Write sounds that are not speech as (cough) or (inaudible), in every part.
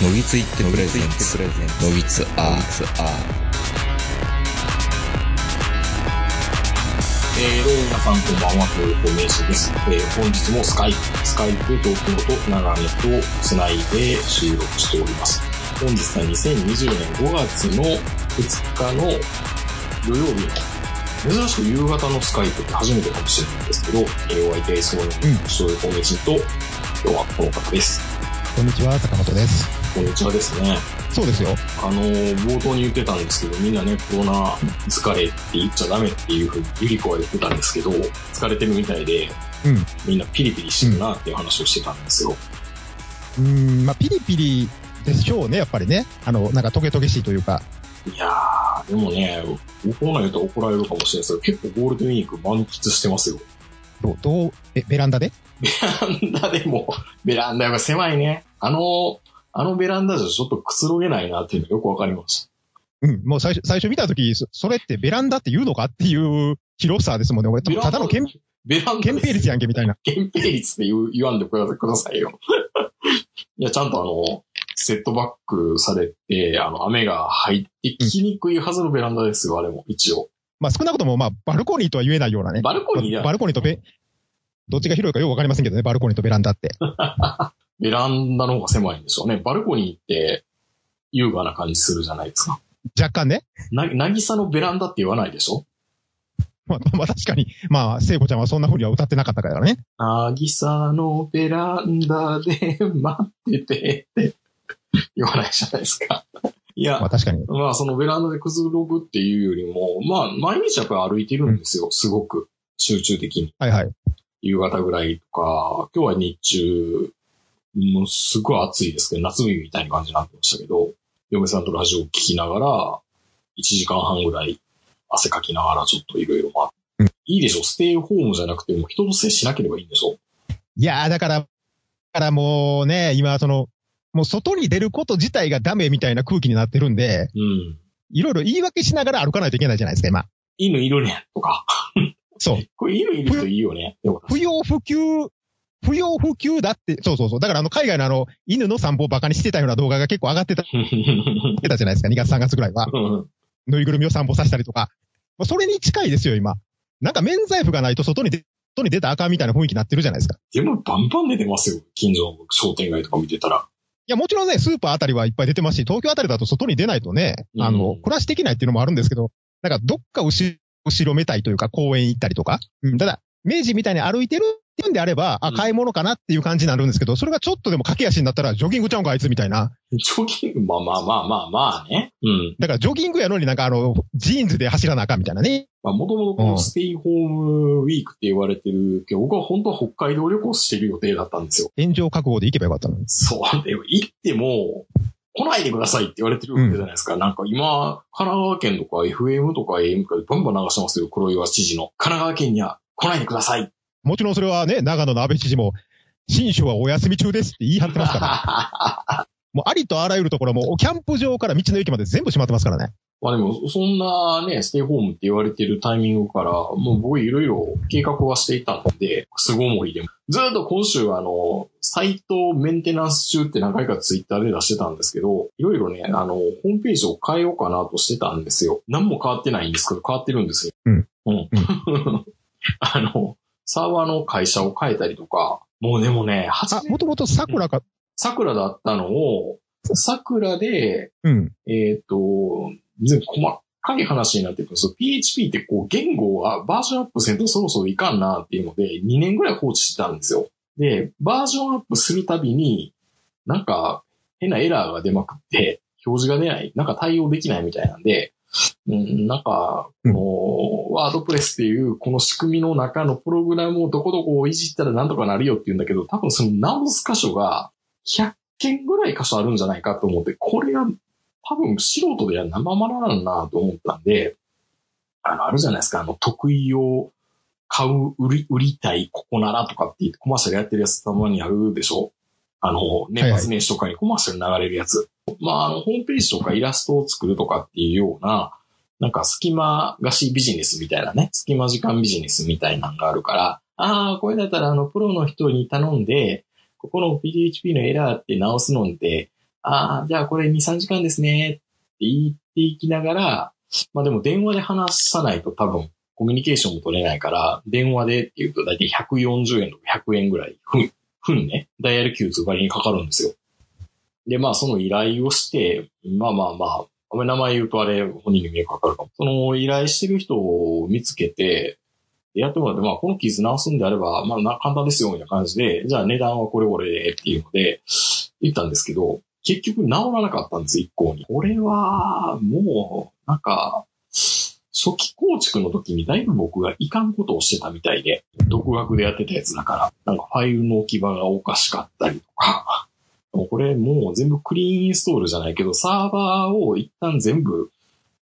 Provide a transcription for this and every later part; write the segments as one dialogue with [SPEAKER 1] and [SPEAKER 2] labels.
[SPEAKER 1] のぎついってプレゼンツのぎつアーツア
[SPEAKER 2] えー、どうも皆さんこんばんは、東横名刺です。えー、本日もスカイプ、スカイプ東京と長野とつないで収録しております。本日は2020年5月の2日の土曜日の珍しく夕方のスカイプって初めてかもしれないんですけど、えー、お相手は S の東横名刺と、今日はこの方です。
[SPEAKER 3] こんにちは、坂本です。
[SPEAKER 2] こんにちはですね。
[SPEAKER 3] そうですよ。
[SPEAKER 2] あのー冒頭に言ってたんですけど、みんなね、コロナ疲れって言っちゃダメっていうふうにゆり子は言ってたんですけど、疲れてるみたいで、
[SPEAKER 3] うん。
[SPEAKER 2] みんなピリピリしてるなっていう話をしてたんですよ。
[SPEAKER 3] うーん、まあ、ピリピリでしょうね、やっぱりね。あの、なんかトゲトゲしいというか。
[SPEAKER 2] いやー、でもね、こんなん言うと怒られるかもしれないですけど、結構ゴールデンウィーク満喫してますよ。
[SPEAKER 3] どう、どう、え、ベランダで？
[SPEAKER 2] ベランダでも、ベランダが狭いね。あの、あのベランダじゃちょっとくつろげないなっていうのがよくわかりました。
[SPEAKER 3] うん。もう最初、最初見たとき、そそれってベランダって言うのかっていう広さですもんね。俺、ただの憲
[SPEAKER 2] ベランダ
[SPEAKER 3] 憲兵率やんけみたいな。
[SPEAKER 2] 憲兵率って言う言わんでくださいよ。(laughs) いや、ちゃんとあの、セットバックされて、あの、雨が入ってきにくいはずのベランダですよ、あれも、一応。
[SPEAKER 3] まあ、少なくとも、まあ、バルコニーとは言えないようなね。
[SPEAKER 2] バルコニーや
[SPEAKER 3] バルコニーとベ、どっちが広いかよくわかりませんけどね、バルコニーとベランダって。(laughs)
[SPEAKER 2] ベランダの方が狭いんでしょうね。バルコニーって、優雅な感じするじゃないですか。
[SPEAKER 3] 若干ね。
[SPEAKER 2] な、なぎさのベランダって言わないでしょ？
[SPEAKER 3] まあ、まあ、確かに、まあ、聖子ちゃんはそんな風には歌ってなかったからね。
[SPEAKER 2] なぎさのベランダで待っててって言わないじゃないですか。いや
[SPEAKER 3] まあ、、確かに。
[SPEAKER 2] まあ、そのベランダでくつろぐっていうよりも、まあ、毎日やっぱり歩いてるんですよ。すごく。集中的に。
[SPEAKER 3] はいはい。
[SPEAKER 2] 夕方ぐらいとか、今日は日中、もうすごい暑いですけど、夏日みたいな感じになってましたけど、嫁さんとラジオを聞きながら、1時間半ぐらい汗かきながらちょっといろいろいいでしょステイホームじゃなくても人と接しなければいいんでしょ
[SPEAKER 3] いやー、だから、だからもうね、今、その、もう外に出ること自体がダメみたいな空気になってるんで、
[SPEAKER 2] うん。
[SPEAKER 3] いろいろ言い訳しながら歩かないといけないじゃないですか、今。
[SPEAKER 2] 犬いるねとか。
[SPEAKER 3] そう。(laughs)
[SPEAKER 2] これ犬いる人いいよね。
[SPEAKER 3] 不要不急、不要不急だって、そうそうそう。だからあの、海外のあの、犬の散歩をバカにしてたような動画が結構上がってた、(laughs) てたじゃないですか、2月3月ぐらいは。
[SPEAKER 2] うん
[SPEAKER 3] ぬいぐるみを散歩させたりとか。まあそれに近いですよ、今。なんか免罪符がないと外に出、外に出たらあかんみたいな雰囲気になってるじゃないですか。
[SPEAKER 2] でもバンバン出てますよ。近所の商店街とか見てたら。
[SPEAKER 3] いや、もちろんね、スーパーあたりはいっぱい出てますし、東京あたりだと外に出ないとね、あの、
[SPEAKER 2] うん
[SPEAKER 3] 暮らしていけないっていうのもあるんですけど、なんかどっか後ろ、後ろめたいというか公園行ったりとか。うん、ただ、明治みたいに歩いてるっていうんであれば、あ、
[SPEAKER 2] うん
[SPEAKER 3] 買い物かなっていう感じになるんですけど、それがちょっとでも駆け足になったら、ジョギングちゃうんかあいつみたいな。
[SPEAKER 2] ジョギング、まあまあまあまあまあね。うん。
[SPEAKER 3] だからジョギングやのになんかあの、ジーンズで走らなあかんみたいなね。
[SPEAKER 2] まあもともとこのステイホームウィークって言われてるけど、僕は本当は北海道旅行してる予定だったんですよ。
[SPEAKER 3] 炎上覚悟で行けばよかったのに。
[SPEAKER 2] そう。でも行っても、来ないでくださいって言われてるわけじゃないですか。なんか今、神奈川県とか FM とか AM とかでバンバン流してますよ。黒岩知事の。神奈川県には来ないでください。
[SPEAKER 3] もちろんそれはね、長野の安倍知事も、新州はお休み中ですって言い張ってますから。(laughs) もうありとあらゆるところも、キャンプ場から道の駅まで全部閉まってますからね。
[SPEAKER 2] まあでも、そんなね、ステイホームって言われてるタイミングから、もう僕いろいろ計画はしていたんで、巣ごもりでも。ずっと今週はあの、サイトメンテナンス中って何回かツイッターで出してたんですけど、いろいろね、あの、ホームページを変えようかなとしてたんですよ。何も変わってないんですけど、変わってるんですよ。
[SPEAKER 3] うん。
[SPEAKER 2] うん。(laughs) あの、サーバーの会社を変えたりとか、もうでもね、
[SPEAKER 3] あ
[SPEAKER 2] 初、め
[SPEAKER 3] もともと桜か、
[SPEAKER 2] 桜だったのを、桜で、
[SPEAKER 3] うん。
[SPEAKER 2] えっ、と、全然細かい話になってくるんですよ。PHP ってこう言語はバージョンアップせんとそろそろいかんなっていうので、2年ぐらい放置してたんですよ。で、バージョンアップするたびに、なんか変なエラーが出まくって、表示が出ない、なんか対応できないみたいなんで、うん、なんか、この、ワードプレスっていうこの仕組みの中のプログラムをどこどこをいじったらなんとかなるよって言うんだけど、多分その直す箇所が100件ぐらい箇所あるんじゃないかと思って、これが多分素人では生まらんなと思ったんで、あの、あるじゃないですか、あの、得意を買う、売り、売りたい、ここならとかって言ってコマーシャルやってるやつたまにあるでしょ？あの、年末年始とかにコマーシャル流れるやつ。まあ、あの、ホームページとかイラストを作るとかっていうような、なんか隙間貸しビジネスみたいなね、隙間時間ビジネスみたいなのがあるから、ああ、これだったらあの、プロの人に頼んで、ここの PHP のエラーって直すのって、ああ、じゃあこれ2、3時間ですねって言っていきながら、まあでも電話で話さないと多分コミュニケーションも取れないから、電話でって言うと大体140円とか100円ぐらい、ふん、ふんね、ダイヤル Q 通割にかかるんですよ。で、まあその依頼をして、まあまあまあ、あんまり名前言うとあれ本人に迷惑かかるかも。その依頼してる人を見つけて、やってもらって、まあこの傷直すんであれば、まあ簡単ですよ、みたいな感じで、じゃあ値段はこれこれでっていうので、言ったんですけど、結局治らなかったんです、一向に。これは、もう、なんか、初期構築の時にだいぶ僕がいかんことをしてたみたいで、独学でやってたやつだから、なんかファイルの置き場がおかしかったりとか、もうこれもう全部クリーンインストールじゃないけど、サーバーを一旦全部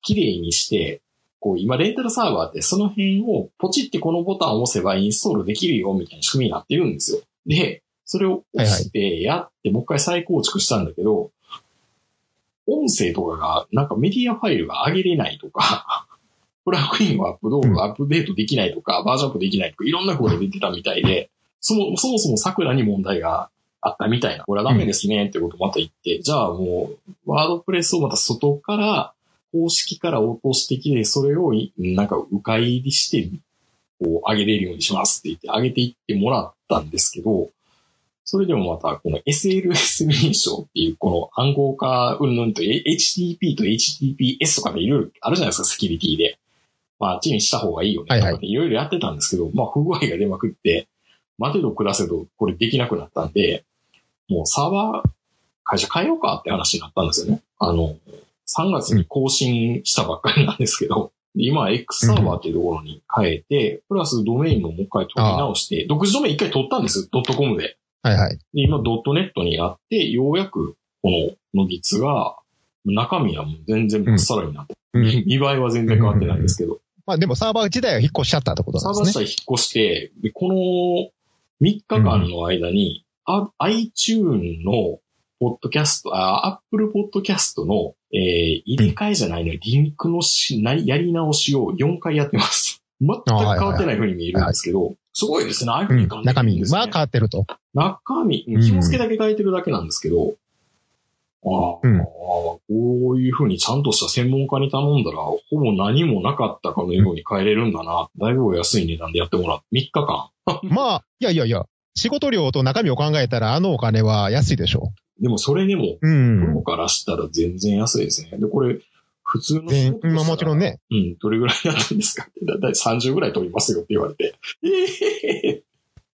[SPEAKER 2] 綺麗にして、こう今レンタルサーバーってその辺をポチってこのボタンを押せばインストールできるよみたいな仕組みになってるんですよ。で、それを押してやってもう一回再構築したんだけど、音声とかがなんかメディアファイルが上げれないとか、(laughs) プラグインをアップドアップデートできないとか、バージョンアップできないとか、いろんな声が出てたみたいで、そもそもそも桜に問題があったみたいな、これはダメですねってことをまた言って、じゃあもう、ワードプレスをまた外から、公式から落としてきて、それをいなんか迂回入りして、こう上げれるようにしますって言って、上げていってもらったんですけど、それでもまた、この SLS 認証っていう、この暗号化云々と HTTP と HTTPS とかでいろいろあるじゃないですか、セキュリティで。まあ、あっちにした方がいいよね。
[SPEAKER 3] はいはい
[SPEAKER 2] とかっていろいろやってたんですけど、まあ、不具合が出まくって、待てど暮らせどこれできなくなったんで、もうサーバー、会社変えようかって話になったんですよね。あの、3月に更新したばっかりなんですけど、で (laughs) 今は X サーバーっていうところに変えて、プラスドメインももう一回取り直して、独自ドメイン一回取ったんですよ、ドットコムで。
[SPEAKER 3] はいはい。
[SPEAKER 2] で、今、ドットネットになって、ようやく、この、のぎつが、中身はもう全然まっさらになって、
[SPEAKER 3] うん (laughs)
[SPEAKER 2] 見栄えは全然変わってないんですけど、
[SPEAKER 3] まあでもサーバー自体は引っ越しちゃったってこと
[SPEAKER 2] サ
[SPEAKER 3] なんですね。
[SPEAKER 2] ーバー自体引っ越して、でこの3日間の間に、あ iTune のポッドキャスト、あ Apple ポッドキャストの、えー入れ替えじゃないの、リンクのしなやり直しを4回やってます。(laughs) 全く変わってない風に見えるんですけど、すごいですね。ああいう風
[SPEAKER 3] うん
[SPEAKER 2] に感じる
[SPEAKER 3] 中身
[SPEAKER 2] んですね
[SPEAKER 3] は変わってると。
[SPEAKER 2] 中身、
[SPEAKER 3] うん
[SPEAKER 2] 紐付けだけ変えてるだけなんですけど、ああ、
[SPEAKER 3] うん
[SPEAKER 2] こういう風にちゃんとした専門家に頼んだら、ほぼ何もなかったかのように変えれるんだな。だいぶお安い値段でやってもらって、3日間。(laughs)
[SPEAKER 3] まあ、いやいやいや、仕事量と中身を考えたらあのお金は安いでしょ
[SPEAKER 2] でもそれでも、
[SPEAKER 3] う。う
[SPEAKER 2] プロ
[SPEAKER 3] ん。
[SPEAKER 2] からしたら全然安いですね。で、これ、普通の仕
[SPEAKER 3] 全
[SPEAKER 2] 事
[SPEAKER 3] まあもちろん。ね。
[SPEAKER 2] うん、どれぐらいやったんですか？(laughs) だいたい30ぐらい取りますよって言われて。ええ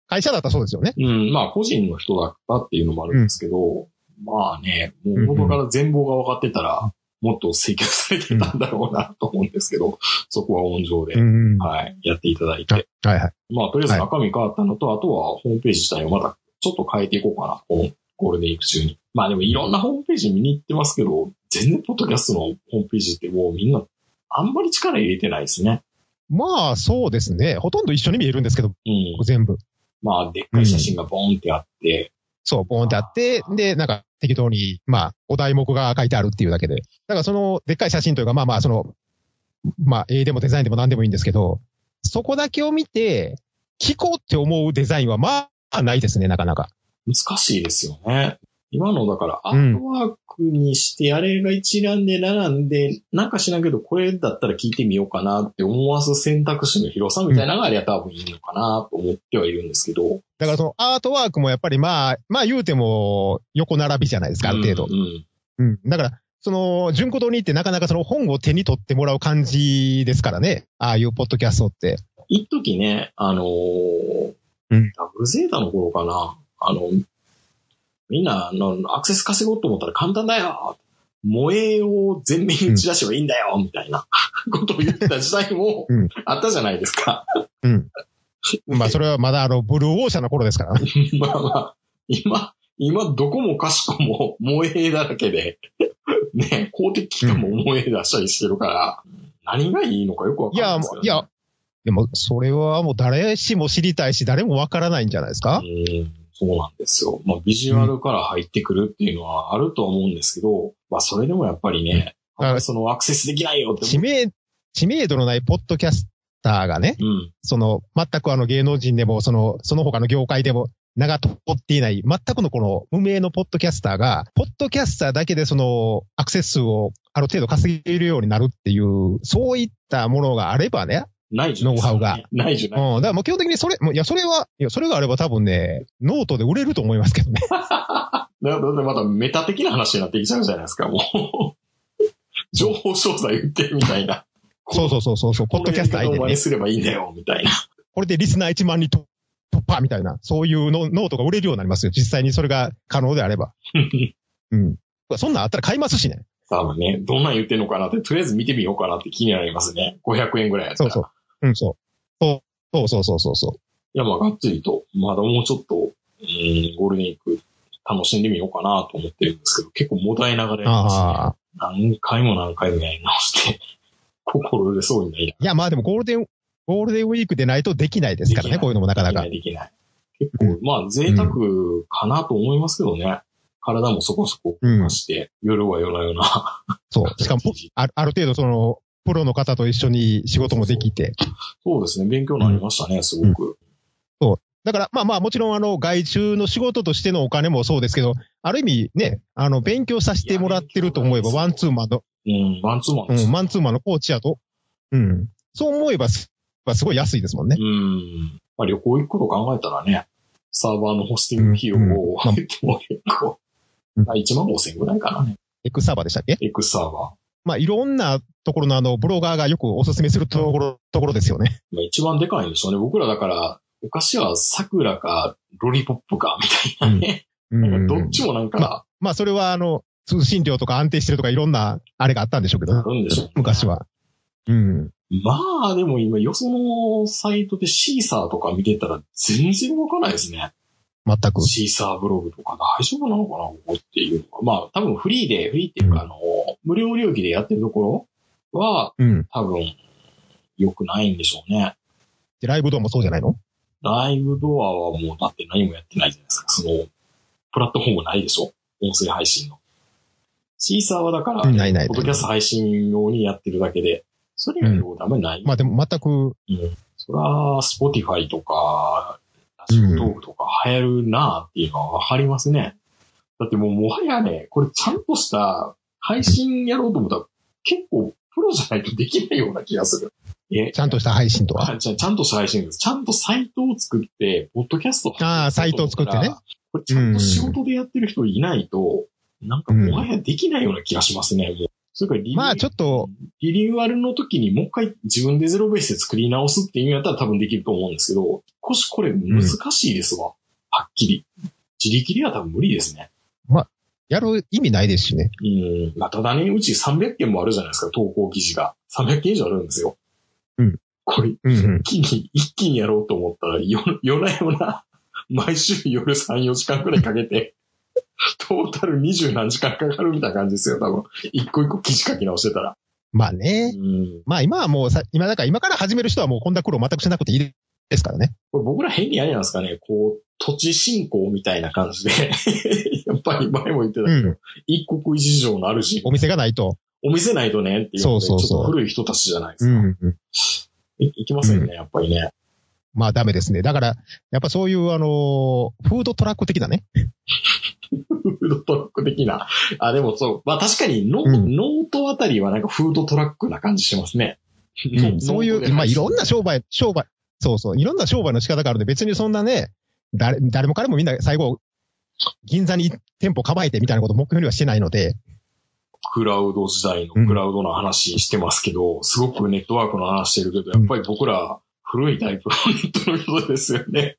[SPEAKER 3] 会社だったらそうですよね。
[SPEAKER 2] うん、まあ個人の人だったっていうのもあるんですけど、まあね、もう元から全貌が分かってたら、もっと請求されてたんだろうなと思うんですけど、そこは温情で、
[SPEAKER 3] うん。は
[SPEAKER 2] はい、やっていただいて。
[SPEAKER 3] いはい。
[SPEAKER 2] まあとりあえず中身変わったのと、あとはホームページ自体をまたちょっと変えていこうかな、このゴールデンウィーク中に。まあでもいろんなホームページ見に行ってますけど、全然ポッドキャストのホームページってもうみんなあんまり力入れてないですね。
[SPEAKER 3] まあ、そうですね。ほとんど一緒に見えるんですけど、
[SPEAKER 2] うん。
[SPEAKER 3] 全部。
[SPEAKER 2] まあでっかい写真がボーンってあって、
[SPEAKER 3] そう、ボーンってあって、で、なんか適当に、まあ、お題目が書いてあるっていうだけで。だからその、でっかい写真というか、まあまあ、その、まあ、絵でもデザインでも何でもいいんですけど、そこだけを見て、聞こうって思うデザインは、まあ、ないですね、なかなか。
[SPEAKER 2] 難しいですよね。今のだからア
[SPEAKER 3] うん
[SPEAKER 2] ートワークにして、あれが一覧で並んで、なんか知らんけど、これだったら聞いてみようかなって思わす選択肢の広さみたいなのがあれば多分いいのかなと思ってはいるんですけど。
[SPEAKER 3] だからそのアートワークもやっぱりまあ、まあ言うても横並びじゃないですか、ある程度
[SPEAKER 2] う。ん。
[SPEAKER 3] うん。だから、その、純子堂に行ってなかなかその本を手に取ってもらう感じですからね。ああいうポッドキャストって。
[SPEAKER 2] 一時ね、あのー
[SPEAKER 3] うん
[SPEAKER 2] ダブルゼータの頃かな。あの、みんな、あの、アクセス稼ごうと思ったら簡単だよ。萌えを全面に打ち出せばいいんだよ、みたいな。(laughs) ことを言ってた時代も
[SPEAKER 3] うん。
[SPEAKER 2] あったじゃないですか。
[SPEAKER 3] うん。(laughs) まあそれはまだあの、ブルーオーシャンの頃ですからね。(laughs)
[SPEAKER 2] まあまあ、今、今どこもかしこも萌えだらけで、ね、公的機関も萌え出したりしてるから、何がいいのかよくわか
[SPEAKER 3] いや、
[SPEAKER 2] んないね。
[SPEAKER 3] もういや、でもそれはもう誰しも知りたいし、誰もわからないんじゃないですか？
[SPEAKER 2] うん、そうなんですよ。まあ、ビジュアルから入ってくるっていうのはあるとは思うんですけど、まあ、それでもやっぱりね、そのアクセスできないよって
[SPEAKER 3] 知名、知名度のないポッドキャスターがね、
[SPEAKER 2] うん。
[SPEAKER 3] その、全くあの芸能人でも、その、その他の業界でも名が通っていない、全くのこの無名のポッドキャスターが、ポッドキャストだけでそのアクセス数をある程度稼げるようになるっていう、そういったものがあればね、
[SPEAKER 2] ないじゃ
[SPEAKER 3] ノウハウが。
[SPEAKER 2] ないじゃない。
[SPEAKER 3] うん、だからもう基本的にそれ、もういや、それは、いや、それがあれば多分ね、ノートで売れると思いますけどね。
[SPEAKER 2] だからだってまたメタ的な話になってきちゃうじゃないですか、もう。(laughs) 情報商材売ってるみたいな。(laughs)
[SPEAKER 3] そうそうそうそうそう、ポッドキャスター相手にね。
[SPEAKER 2] すればいいんだよ、みたいな。
[SPEAKER 3] これでリスナー1万人突破みたいな、そういうのノートが売れるようになりますよ。実際にそれが可能であれば。(laughs) うん。そんなんあったら買いますしね。
[SPEAKER 2] 多分ね、どんなん言ってんのかなって、とりあえず見てみようかなって気になりますね。500円ぐらいやったら。
[SPEAKER 3] そうそう。うん、そう。そうそうそうそうそう。
[SPEAKER 2] いや、まあ、がっつりと、まだもうちょっと、うん、ゴールデンウィーク楽しんでみようかなと思ってるんですけど、結構もだえながらやりますね。何回も何回もやり直して、(laughs) 心折れそうになり
[SPEAKER 3] いや、まあでもゴールデン、ゴールデンウィークでないとできないですからね、こういうのもなかなか
[SPEAKER 2] できない、。できない。結構、まあ、贅沢かなと思いますけどね。体もそこそこ動かして、夜は夜な夜な。
[SPEAKER 3] そう。(laughs) しかも、あある程度その、プロの方と一緒に仕事もできて。
[SPEAKER 2] そうですね、勉強になりましたね、すごく。
[SPEAKER 3] だから、まあまあ、もちろんあの、外注の仕事としてのお金もそうですけど、ある意味ね、あの、勉強させてもらってると思えば、ワンツーマンの、
[SPEAKER 2] うん、マンツーマンです。
[SPEAKER 3] うん、マンツーマンのコーチやと、うん。そう思えばす、すごい安いですもんね。
[SPEAKER 2] うん。まあ、旅行行くこと考えたらね、サーバーのホスティング費用を
[SPEAKER 3] うん
[SPEAKER 2] 言っても結構、
[SPEAKER 3] うん
[SPEAKER 2] まあ1万5千ぐらいかなね。
[SPEAKER 3] エクサーバーでしたっけ
[SPEAKER 2] ？X サーバ
[SPEAKER 3] まあ、いろんなところのあの、ブロガーがよくおすすめするところ、ところですよね。
[SPEAKER 2] ー。まあ、一番でかいんでしょうね。僕らだから、お菓子は桜かロリポップかみたいなね。
[SPEAKER 3] う
[SPEAKER 2] なんかどっちもなんか、
[SPEAKER 3] まあ、それはあの、通信量とか安定してるとかいろんな、あれがあったんでしょうけど、
[SPEAKER 2] あるんでしょうね
[SPEAKER 3] 昔。は。うん。
[SPEAKER 2] まあ、でも今、よそのサイトでシーサーとか見てたら全然動かないですね。
[SPEAKER 3] 全く。
[SPEAKER 2] シーサーブログとか大丈夫なのかなここっていうのは。まあ、多分フリーで、フリーっていうか、
[SPEAKER 3] うん
[SPEAKER 2] あの、無料領域でやってるところは、
[SPEAKER 3] うん。
[SPEAKER 2] 多分、良くないんでしょうね。
[SPEAKER 3] で、ライブドアもそうじゃないの？
[SPEAKER 2] ライブドアはもうだって何もやってないじゃないですか。その、プラットフォームないでしょ？音声配信の。 Seesaaはだから、
[SPEAKER 3] うんないない
[SPEAKER 2] ポッドキャスト配信用にやってるだけで、それ以外のことあんまりない。
[SPEAKER 3] まあでも全く、
[SPEAKER 2] うん。それは、 Spotifyとか、 Radiotalkとか流行るなっていうのはわかりますね。だってもうもはやね、これちゃんとした配信やろうと思ったら結構プロじゃないとできないような気がする。え
[SPEAKER 3] ちゃんとした配信とは？
[SPEAKER 2] あちゃちゃんとした配信です。ちゃんとサイトを作って、ポッドキャスト
[SPEAKER 3] ああサイトを作ってね。
[SPEAKER 2] これちゃんと仕事でやってる人いないと、なんかもはやできないような気がしますね、もう。それからリニュー
[SPEAKER 3] まあちょっと、
[SPEAKER 2] リニューアルの時にもう一回自分でゼロベースで作り直すっていうんやったら多分できると思うんですけど、少しこれ難しいですわ。はっきり。自力では多分無理ですね。
[SPEAKER 3] やる意味ないですしね。
[SPEAKER 2] うん。まあ、ただね、うち300件もあるじゃないですか、投稿記事が。300件以上あるんですよ。
[SPEAKER 3] うん。
[SPEAKER 2] これ、
[SPEAKER 3] うんうん。
[SPEAKER 2] 一気に、一気にやろうと思ったら、夜、夜な夜な、毎週夜3、4時間くらいかけて、(laughs) トータル20何時間かかるみたいな感じですよ、多分。一個一個記事書き直してたら。
[SPEAKER 3] まあ
[SPEAKER 2] う
[SPEAKER 3] ね。
[SPEAKER 2] ん。
[SPEAKER 3] まあ今はもうさ、今だから今から始める人はもうこんな苦労全くしなくていいですからね。
[SPEAKER 2] これ僕ら変にあれなんですかね、こう、土地振興みたいな感じで、(laughs) やっぱり前も言ってたけど、
[SPEAKER 3] うん。
[SPEAKER 2] 一国一城の主、
[SPEAKER 3] お店がないと。
[SPEAKER 2] お店ないとねっていう
[SPEAKER 3] そうそうそう
[SPEAKER 2] ちょっと古い人たちじゃないですか。
[SPEAKER 3] うん。うん
[SPEAKER 2] いいきませんね、やっぱりね。
[SPEAKER 3] まあダメですね。だから、やっぱそういうあのーフードトラック的なね。
[SPEAKER 2] フードトラック的な。あ、でもそう。まあ確かにノ,、
[SPEAKER 3] うん
[SPEAKER 2] ノートあたりはなんかフードトラックな感じしますね。
[SPEAKER 3] うんそういう、まあいろんな
[SPEAKER 2] 商
[SPEAKER 3] 商売、商売、そうそう、いろんな商売の仕方があるんで、別にそんなね、誰、誰も彼もみんな最後、銀座に店舗構えてみたいなことを目標にはしてないので、
[SPEAKER 2] クラウド時代のクラウドの話してますけど、すごくネットワークの話してるけど、やっぱり僕ら古いタイプのネットの人ですよね。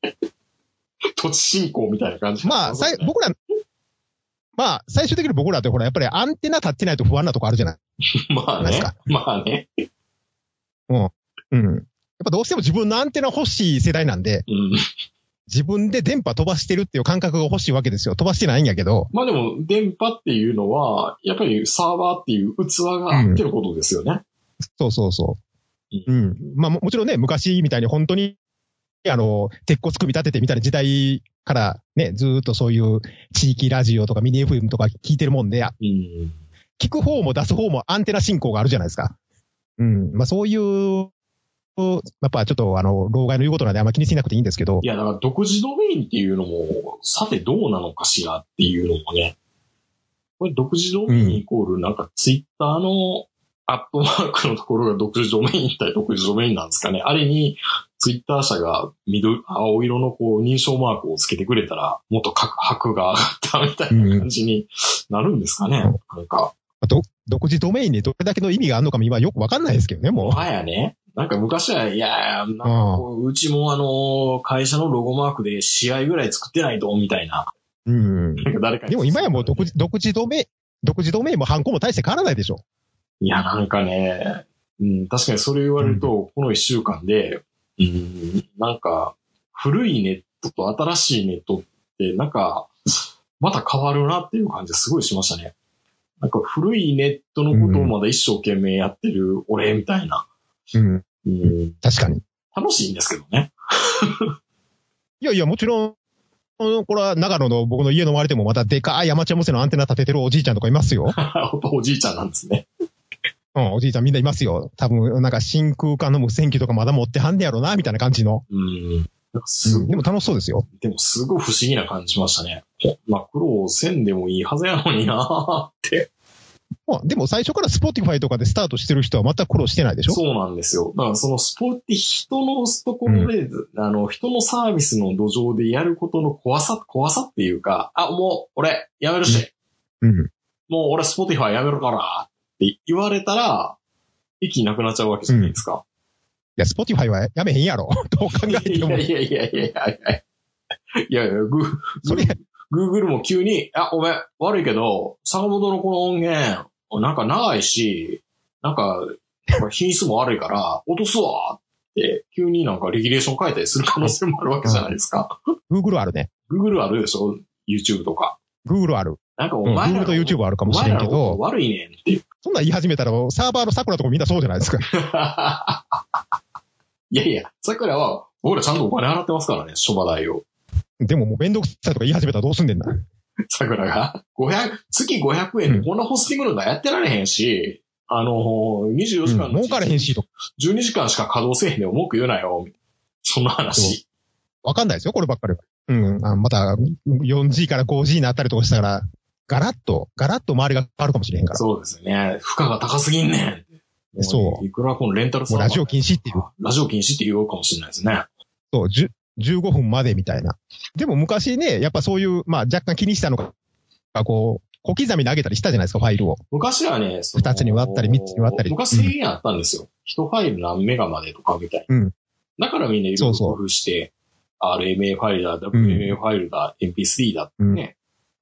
[SPEAKER 2] (laughs) 土地振興みたいな感じ、
[SPEAKER 3] まあ、さい僕ら、まあ、最終的に僕らってほら、やっぱりアンテナ立ってないと不安なとこあるじゃない。(laughs)
[SPEAKER 2] まあね。まあね。
[SPEAKER 3] うん。やっぱどうしても自分のアンテナ欲しい世代なんで、
[SPEAKER 2] うん。
[SPEAKER 3] 自分で電波飛ばしてるっていう感覚が欲しいわけですよ。飛ばしてないんやけど、
[SPEAKER 2] まあでも、電波っていうのは、やっぱりサーバーっていう器があってのことですよね。
[SPEAKER 3] そうそうそう。うん。まあももちろんね、昔みたいに本当に、あの、鉄骨組み立ててみたいな時代からね、ずーっとそういう地域ラジオとかミニ FM とか聞いてるもんで、
[SPEAKER 2] うん。
[SPEAKER 3] 聞く方も出す方もアンテナ進行があるじゃないですか。うん。まあそういうやっぱちょっとあの、老害の言うことなんであんま気にしなくていいんですけど
[SPEAKER 2] い、や、だから独自ドメインっていうのも、さてどうなのかしらっていうのもね。これ独自ドメインイコール、なんかツイッターのアットマークのところが独自ドメイン対独自ドメインなんですかね。あれにツイッター社が緑、青色のこう認証マークをつけてくれたら、もっと格が上がったみたいな感じになるんですかね。なんか、
[SPEAKER 3] ど独自ドメインにどれだけの意味があるのかも今よくわかんないですけどね、も
[SPEAKER 2] もはやね、なんか昔は、いや、なんかこううちもあの、会社のロゴマークで試合ぐらい作ってないと、みたいな。
[SPEAKER 3] う。うん。
[SPEAKER 2] なんか誰かに
[SPEAKER 3] でも今やもう独自、(laughs) 独自ドメイン、独自ドメインもハンコも大して変わらないでしょ。
[SPEAKER 2] いや、なんかね、うん、確かにそれ言われると、この一週間で、うん、なんか、古いネットと新しいネットって、なんか、また変わるなっていう感じがすごいしましたね。なんか古いネットのことをまだ一生懸命やってる俺みたいな。
[SPEAKER 3] うん。
[SPEAKER 2] うん、
[SPEAKER 3] 確かに。
[SPEAKER 2] 楽しいんですけどね。(laughs)
[SPEAKER 3] いやいや、もちろん、これは長野の僕の家の周りでもまたでかいアマチュア無線のアンテナ立ててるおじいちゃんとかいますよ。(laughs)
[SPEAKER 2] おじいちゃんなんですね。
[SPEAKER 3] うん、おじいちゃんみんないますよ。多分、なんか真空管の無線機とかまだ持ってはんねやろな、みたいな感じの。
[SPEAKER 2] うん。なんかすごい
[SPEAKER 3] うんでも楽しそうですよ。
[SPEAKER 2] でもすごい不思議な感じしましたね。こんな苦労せんでもいいはずやのになーって。
[SPEAKER 3] まあ、でも最初から Spotifyとかでスタートしてる人は全く苦労してないでしょ？
[SPEAKER 2] そうなんですよ。だからそのスポって人のところで、あの、人のサービスの土壌でやることの怖さ、怖さっていうか、あ、もう俺やめるし、
[SPEAKER 3] うん。
[SPEAKER 2] もう俺 Spotifyやめるからって言われたら、息なくなっちゃうわけじゃないですか。
[SPEAKER 3] いや、 Spotifyはやめへんやろ。(laughs) どう考えても
[SPEAKER 2] いや。いやいやいやいやいやいや。いやいや、グー、
[SPEAKER 3] それ、
[SPEAKER 2] グーグルも急に、あ、ごめん、悪いけど、坂本のこの音源、なんか長いし、なんか、品質も悪いから、(laughs) 落とすわって、急になんかレギュレーション変えたりする可能性もあるわけじゃないですか。
[SPEAKER 3] Google あるね。
[SPEAKER 2] Google あるでしょ ?YouTube とか。
[SPEAKER 3] Google ある。
[SPEAKER 2] なんかお
[SPEAKER 3] うん、
[SPEAKER 2] 前ら
[SPEAKER 3] Google と YouTube あるかもしれんけど、
[SPEAKER 2] 悪いねんっていう。
[SPEAKER 3] そんなん言い始めたら、サーバーの桜とかみんなそうじゃないですか。(laughs)
[SPEAKER 2] いやいや、桜は、僕らちゃんとお金払ってますからね、諸場代を。
[SPEAKER 3] でももうめんどくさいとか言い始めたらどうすんねんな。(laughs)
[SPEAKER 2] 桜が。500、月500円でこんなホスティングなんかやってられへんし、あの、24時間
[SPEAKER 3] うん、儲かれへんしとか。
[SPEAKER 2] 12時間しか稼働せえへんでも文句言うなよ、みたいなそんな話。
[SPEAKER 3] わかんないですよ、こればっかりは。うん。あまた、4G から 5G になったりとかしたら、ガラッと、ガラッと周りが変わるかもしれへんから。
[SPEAKER 2] そうですよね。負荷が高すぎんねん。
[SPEAKER 3] そう
[SPEAKER 2] いくらこのレンタルサーバー
[SPEAKER 3] ラジオ禁止っていう。
[SPEAKER 2] ラジオ禁止って言おうかもしれないですね。
[SPEAKER 3] そう、10 15分までみたいな。でも昔ね、やっぱそういう、まあ若干気にしたのが、こう、小刻みに上げたりしたじゃないですか、ファイルを。
[SPEAKER 2] 昔はね、
[SPEAKER 3] 二つに割ったり三つに割ったり
[SPEAKER 2] 昔制限あったんですよ。一ファイル何メガまでとかみたいな。
[SPEAKER 3] うん
[SPEAKER 2] だからみんないろいろ工夫して、RMA ファイルだ、WMA ファイルだ、MP3 だってね、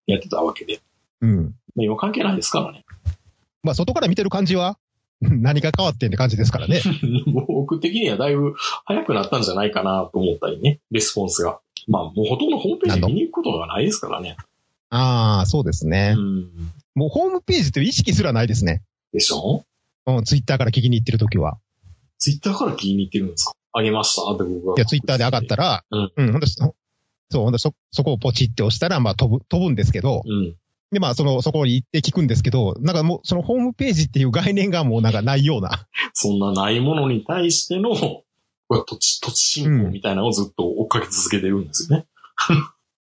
[SPEAKER 2] やってたわけで。
[SPEAKER 3] うん。
[SPEAKER 2] まあ今関係ないですからね。
[SPEAKER 3] まあ外から見てる感じは、(laughs) 何が変わってんって感じですからね。(laughs)
[SPEAKER 2] 僕的にはだいぶ早くなったんじゃないかなと思ったりね、レスポンスが。まあもうほとんどホームページ見に行くことがないですからね。
[SPEAKER 3] ああ、そうですね。
[SPEAKER 2] うん。
[SPEAKER 3] もうホームページという意識すらないですね。
[SPEAKER 2] でしょ？
[SPEAKER 3] うん、ツイッターから聞きに行ってるときは。
[SPEAKER 2] ツイッターから聞きに行ってるんですか？あげました？って僕が。
[SPEAKER 3] いや、ツイッターで上がったら、
[SPEAKER 2] うん
[SPEAKER 3] うん、ほんとそそう、ほんとそ、そこをポチって押したら、まあ飛ぶ、飛ぶんですけど、
[SPEAKER 2] うん。
[SPEAKER 3] で、まあその、そこに行って聞くんですけど、なんかもう、そのホームページっていう概念がもうなんかないような。
[SPEAKER 2] そんなないものに対しての、土地、土地侵攻みたいなのをずっと追っかけ続けてるんですよね。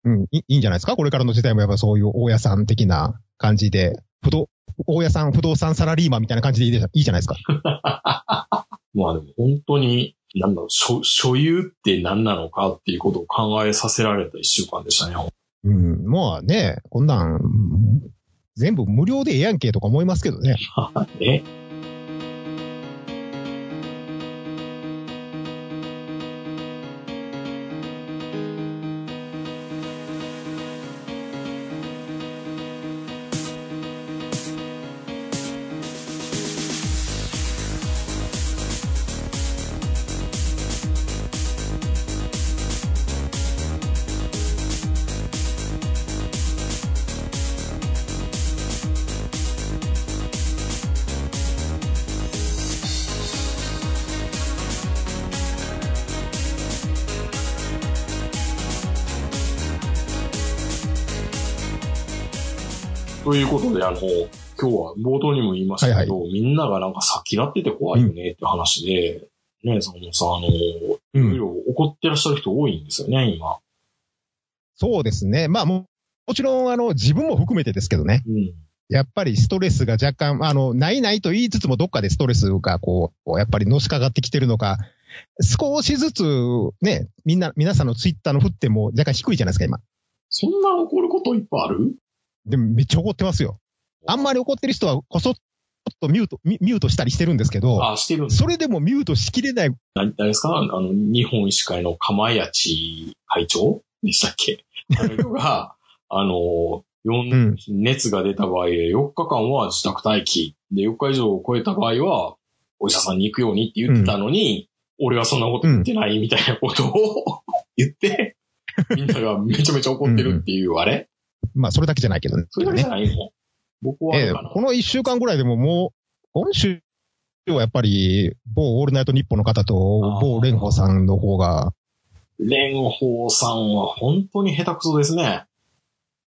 [SPEAKER 3] うん、いいいんじゃないですか？これからの時代もやっぱそういう大家さん的な感じで、不動、大家さん、不動産サラリーマンみたいな感じでいいでいいじゃないですか？(laughs)
[SPEAKER 2] まあでも本当に、なんだろう、所所有って何なのかっていうことを考えさせられた一週間でしたね。
[SPEAKER 3] うん、まあね、こんなん、全部無料でええやんけとか思いますけどね。(laughs)
[SPEAKER 2] ね。ということで、あの、今日は冒頭にも言いましたけど、みんながなんか先立ってて怖いよねって話で、ね、そのさ、あの、
[SPEAKER 3] う
[SPEAKER 2] いろい
[SPEAKER 3] ん。
[SPEAKER 2] ろ怒ってらっしゃる人多いんですよね、今。
[SPEAKER 3] そうですね。まあも、もちろん、あの、自分も含めてですけどね。
[SPEAKER 2] うん。
[SPEAKER 3] やっぱりストレスが若干、あの、ないないと言いつつもどっかでストレスがこう、こうやっぱりのしかかってきてるのか、少しずつね、みんな、皆さんのツイッターの振っても若干低いじゃないですか、今。
[SPEAKER 2] そんな怒ることいっぱいある？
[SPEAKER 3] でもめっちゃ怒ってますよ。あんまり怒ってる人はこそっとミュート、ミミュートしたりしてるんですけど、
[SPEAKER 2] あ、してるんです
[SPEAKER 3] それでもミュートしきれない。
[SPEAKER 2] 何誰ですか？あの、日本医師会の釜谷地会長でしたっけ？あの人が、(laughs) あの、よん
[SPEAKER 3] うん。
[SPEAKER 2] 熱が出た場合、4日間は自宅待機。で、4日以上を超えた場合は、お医者さんに行くようにって言ってたのに、俺はそんなこと言ってないみたいなことを (laughs) 言って、(laughs) みんながめちゃめちゃ怒ってるっていう、あれ
[SPEAKER 3] まあ、それだけじゃないけどね。
[SPEAKER 2] それだけじゃないの？僕はあ
[SPEAKER 3] ええ。この一週間ぐらいでももう、今週はやっぱり、某オールナイトニッポンの方と某蓮舫さんの方が、
[SPEAKER 2] 蓮舫さんは本当に下手くそですね。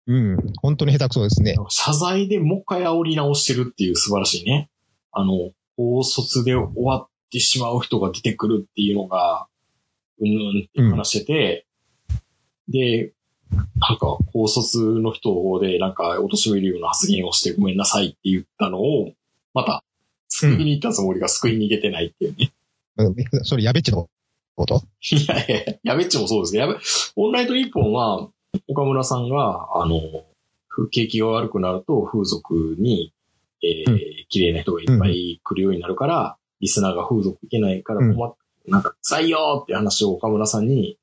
[SPEAKER 3] うん、本当に下手くそですね。
[SPEAKER 2] 謝罪でもう一回煽り直してるっていう素晴らしいね。あの、高卒で終わってしまう人が出てくるっていうのが、うんうんって話してて、で、なんか、高卒の人で、なんか、貶めるような発言をしてごめんなさいって言ったのを、また、救いに行ったつもりが救いに行けてないっていうね。
[SPEAKER 3] うん。それやべっちのこと？
[SPEAKER 2] いやいやいや、やべっちもそうですけど、やべ、オンライト日本は、岡村さんが、あの、風景気が悪くなると風俗に、えー
[SPEAKER 3] うん。
[SPEAKER 2] 綺麗な人がいっぱい来るようになるから、リスナーが風俗行けないから困っ、なんか、採用って話を岡村さんに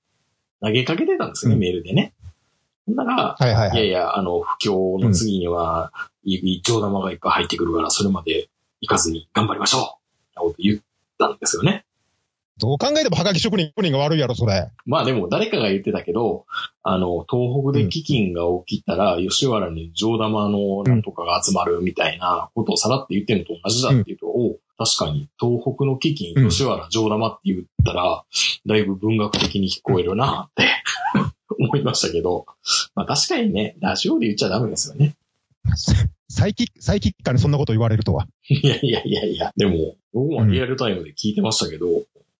[SPEAKER 2] 投げかけてたんですよね、
[SPEAKER 3] うん。
[SPEAKER 2] メールでね。だから、
[SPEAKER 3] はいはいはい。
[SPEAKER 2] いやいや、あの、不況の次には、いい上玉がいっぱい入ってくるから、それまで行かずに頑張りましょうなこと言ったんですよね。
[SPEAKER 3] どう考えてもハガキ職人が悪いやろ、それ。
[SPEAKER 2] まあでも誰かが言ってたけど、あの、東北で飢饉が起きたら、吉原に上玉のなんとかが集まるみたいなことをさらって言ってるのと同じだっていうと、お確かに東北の飢饉、
[SPEAKER 3] うん
[SPEAKER 2] 吉原上玉って言ったら、だいぶ文学的に聞こえるなって思いましたけど、まあ確かにね、ラジオで言っちゃダメですよね。
[SPEAKER 3] サイキック、サイキックにそんなこと言われるとは。
[SPEAKER 2] いやいやいやいや、でも、僕もリアルタイムで聞いてましたけど、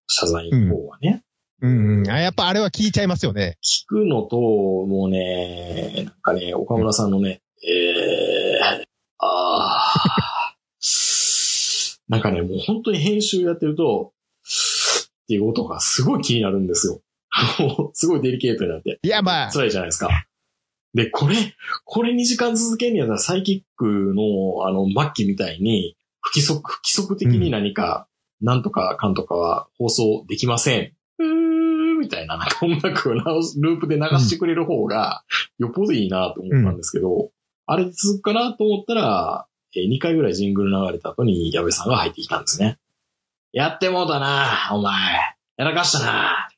[SPEAKER 2] 謝罪の方はね。
[SPEAKER 3] うん、うん。あやっぱあれは聞いちゃいますよね。
[SPEAKER 2] 聞くのと、もうね、なんかね、岡村さんのね、えー、あー、なんかね、もう本当に編集やってると、っていう音がすごい気になるんですよ。(laughs) すごいデリケートになって。
[SPEAKER 3] いや、まあ、
[SPEAKER 2] 辛いじゃないですか。で、これ、これ2時間続けるにはたらサイキックの、あの、末期みたいに、不規則、不規則的に何か、なんとかかんとかは放送できません。うーみたいな、なんか音楽をループで流してくれる方が、よっぽどいいなと思ったんですけど、あれ続くかなと思ったら、え2回ぐらいジングル流れた後に矢部さんが入ってきたんですね。やってもうたな、お前。やらかしたな。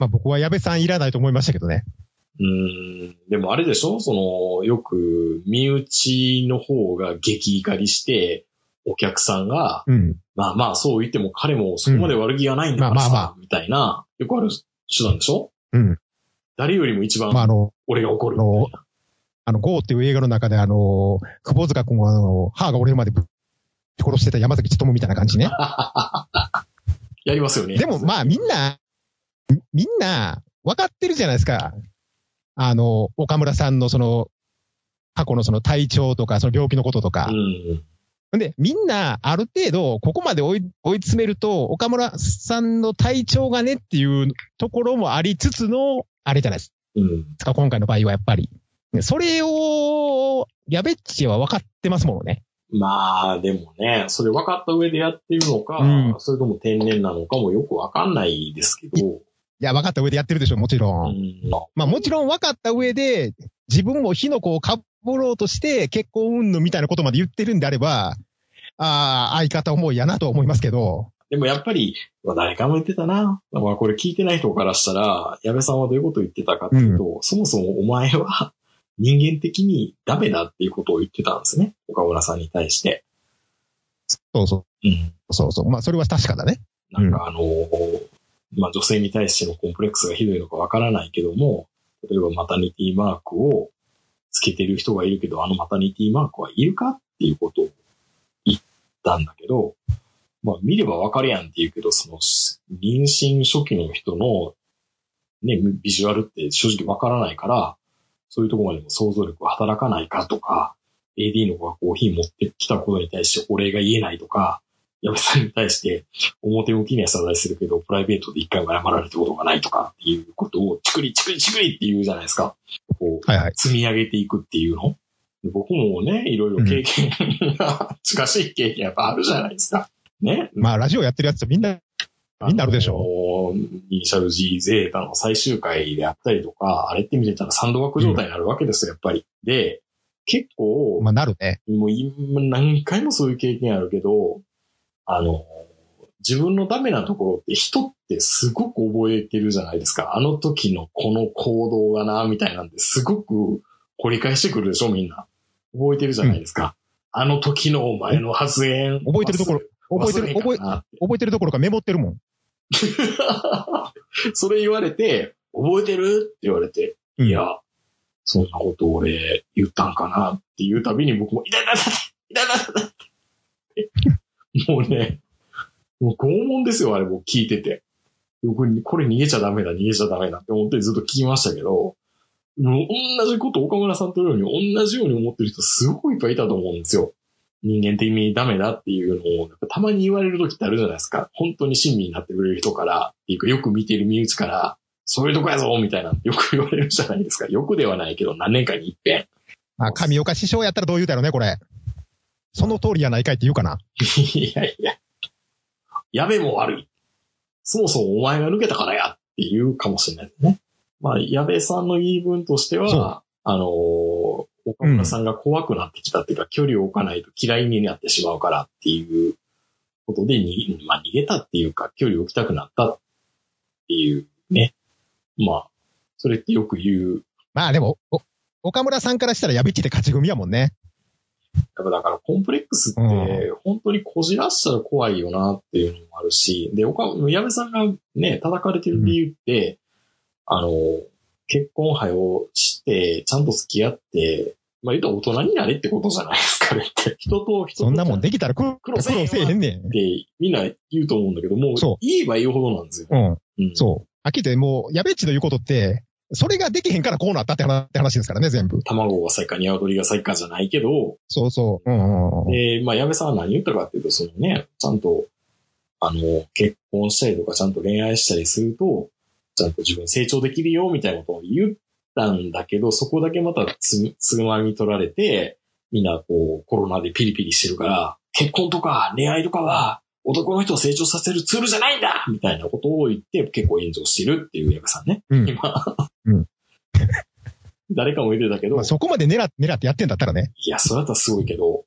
[SPEAKER 3] まあ僕は矢部さんいらないと思いましたけどね。
[SPEAKER 2] うーん、でもあれでしょ？その、よく、身内の方が激怒りして、お客さんが、
[SPEAKER 3] うん。
[SPEAKER 2] まあまあそう言っても彼もそこまで悪気がないんだからさ、
[SPEAKER 3] うんまあまあ
[SPEAKER 2] みたいな、よくある手段でしょ？
[SPEAKER 3] うん。
[SPEAKER 2] 誰よりも一番
[SPEAKER 3] まああの、
[SPEAKER 2] 俺が怒る。
[SPEAKER 3] あの、ゴーっていう映画の中であの、久保塚君はあの、歯が折れるまでぶっ殺してた山崎努みたいな感じね。(laughs)
[SPEAKER 2] やりますよね。
[SPEAKER 3] でもまあみんな、みんな分かってるじゃないですか。あの、岡村さんのその、過去のその体調とか、その病気のこととか
[SPEAKER 2] う。ん。
[SPEAKER 3] で、みんな、ある程度、ここまで追い追い詰めると、岡村さんの体調がねっていうところもありつつの、あれじゃないです
[SPEAKER 2] うん。
[SPEAKER 3] か、今回の場合はやっぱり。ねそれを、やべっちは分かってますものね。
[SPEAKER 2] まあ、でもね、それ分かった上でやってるのか、
[SPEAKER 3] うん
[SPEAKER 2] それとも天然なのかもよく分かんないですけど、
[SPEAKER 3] いや、分かった上でやってるでしょ、もちろ。
[SPEAKER 2] うんん。
[SPEAKER 3] まあもちろん分かった上で、自分も火の粉をかぶろうとして、結婚云々みたいなことまで言ってるんであれば、ああ、相方思いやなとは思いますけど、
[SPEAKER 2] でもやっぱり、まあ誰かも言ってたな。まあこれ聞いてない人からしたら、矢部さんはどういうことを言ってたかっていうと、そもそもお前は人間的にダメだっていうことを言ってたんですね。岡村さんに対して。
[SPEAKER 3] そうそ
[SPEAKER 2] うん。
[SPEAKER 3] う、そうそう。まあそれは確かだね。
[SPEAKER 2] なんかあのーまあ女性に対してのコンプレックスがひどいのかわからないけども、例えばマタニティマークをつけてる人がいるけど、あのマタニティマークはいるかっていうことを言ったんだけど、まあ見ればわかるやんって言うけど、その、妊娠初期の人の、ね、ビジュアルって正直わからないから、そういうところまでも想像力が働かないかとか、AD の子がコーヒー持ってきたことに対してお礼が言えないとか、矢部さんに対して表向きには謝罪するけど、プライベートで一回も謝られたことがないとかっていうことを、チクリチクリチクリって言うじゃないですか。こう、
[SPEAKER 3] はいはい。
[SPEAKER 2] 積み上げていくっていうの。で僕もね、いろいろ経験が、近しい経験やっぱあるじゃないですか。ね。
[SPEAKER 3] まあ、ラジオやってるやつみんな、みんなあるでしょ
[SPEAKER 2] う。イニシャル G ゼータの最終回であったりとか、あれって見てたらサンドバッグ状態になるわけですよ、やっぱり。で、結構、
[SPEAKER 3] まあ、なるね。
[SPEAKER 2] もう今何回もそういう経験あるけど、あの、自分のダメなところって人ってすごく覚えてるじゃないですか。あの時のこの行動がな、みたいなんですごく掘り返してくるでしょ、みんな。覚えてるじゃないですか。あの時のお前の発言。
[SPEAKER 3] 覚えてるところ、覚えてる、覚え、覚えてるところかメモってるもん。(laughs)
[SPEAKER 2] それ言われて、覚えてるって言われて、
[SPEAKER 3] うん
[SPEAKER 2] いや、そんなこと俺言ったんかなっていうたびに僕も、痛い痛い痛い痛い痛い痛いもうね、もう拷問ですよ、あれも聞いてて。僕に、これ逃げちゃダメだ、逃げちゃダメだって思ってずっと聞きましたけど、もう同じこと岡村さんとように同じように思ってる人すごくいっぱいいたと思うんですよ。人間的にダメだっていうのを、たまに言われる時ってあるじゃないですか。本当に親身になってくれる人から、っていうかよく見てる身内から、そういうとこやぞみたいな、よく言われるじゃないですか。よくではないけど、何年かに一遍。
[SPEAKER 3] まあ、神岡師匠やったらどう言うだろうね、これ。その通りやないかいって言うかな？
[SPEAKER 2] いやいや。やべも悪い。そもそもお前が抜けたからやって言うかもしれないね。まあ、矢部さんの言い分としては、あのー岡村さんが怖くなってきたっていうか、距離を置かないと嫌いになってしまうからっていうことでに、まあ、逃げたっていうか、距離を置きたくなったっていうね。まあ、それってよく言う。
[SPEAKER 3] まあでも、お岡村さんからしたらやびっちで勝ち組やもんね。
[SPEAKER 2] やっぱだからコンプレックスって本当にこじらしたら怖いよなっていうのもあるし、で、岡、矢部さんがね、叩かれてる理由って、あの、結婚派をして、ちゃんと付き合って、まあ言うと大人になれってことじゃないですかねって。人と人と
[SPEAKER 3] そんなもんできたら苦労
[SPEAKER 2] せえへん
[SPEAKER 3] ねん
[SPEAKER 2] っ。てみんな言うと思うんだけど、もう
[SPEAKER 3] そう
[SPEAKER 2] 言えば言うほどなんですよ。
[SPEAKER 3] うん。
[SPEAKER 2] うん
[SPEAKER 3] そう。はっきて、もう、やべっちの言うことって、それができへんからこうなったって話ですからね、全部。
[SPEAKER 2] 卵が先か鶏が先かじゃないけど、
[SPEAKER 3] そうそう。うんうんうん。
[SPEAKER 2] で、まあ、矢部さんは何言ったかっていうと、そのね、ちゃんと、あの、結婚したりとか、ちゃんと恋愛したりすると、ちゃんと自分成長できるよ、みたいなことを言ったんだけど、そこだけまたつ、つまみ取られて、みんなこう、コロナでピリピリしてるから、結婚とか恋愛とかは、男の人を成長させるツールじゃないんだみたいなことを言って、結構炎上してるっていう矢部さんね。
[SPEAKER 3] うん
[SPEAKER 2] 今。
[SPEAKER 3] うん (laughs)
[SPEAKER 2] 誰かも言ってたけど、
[SPEAKER 3] まあ、そこまで狙っ狙ってやってんだったらね。
[SPEAKER 2] いや、それだったらすごいけど、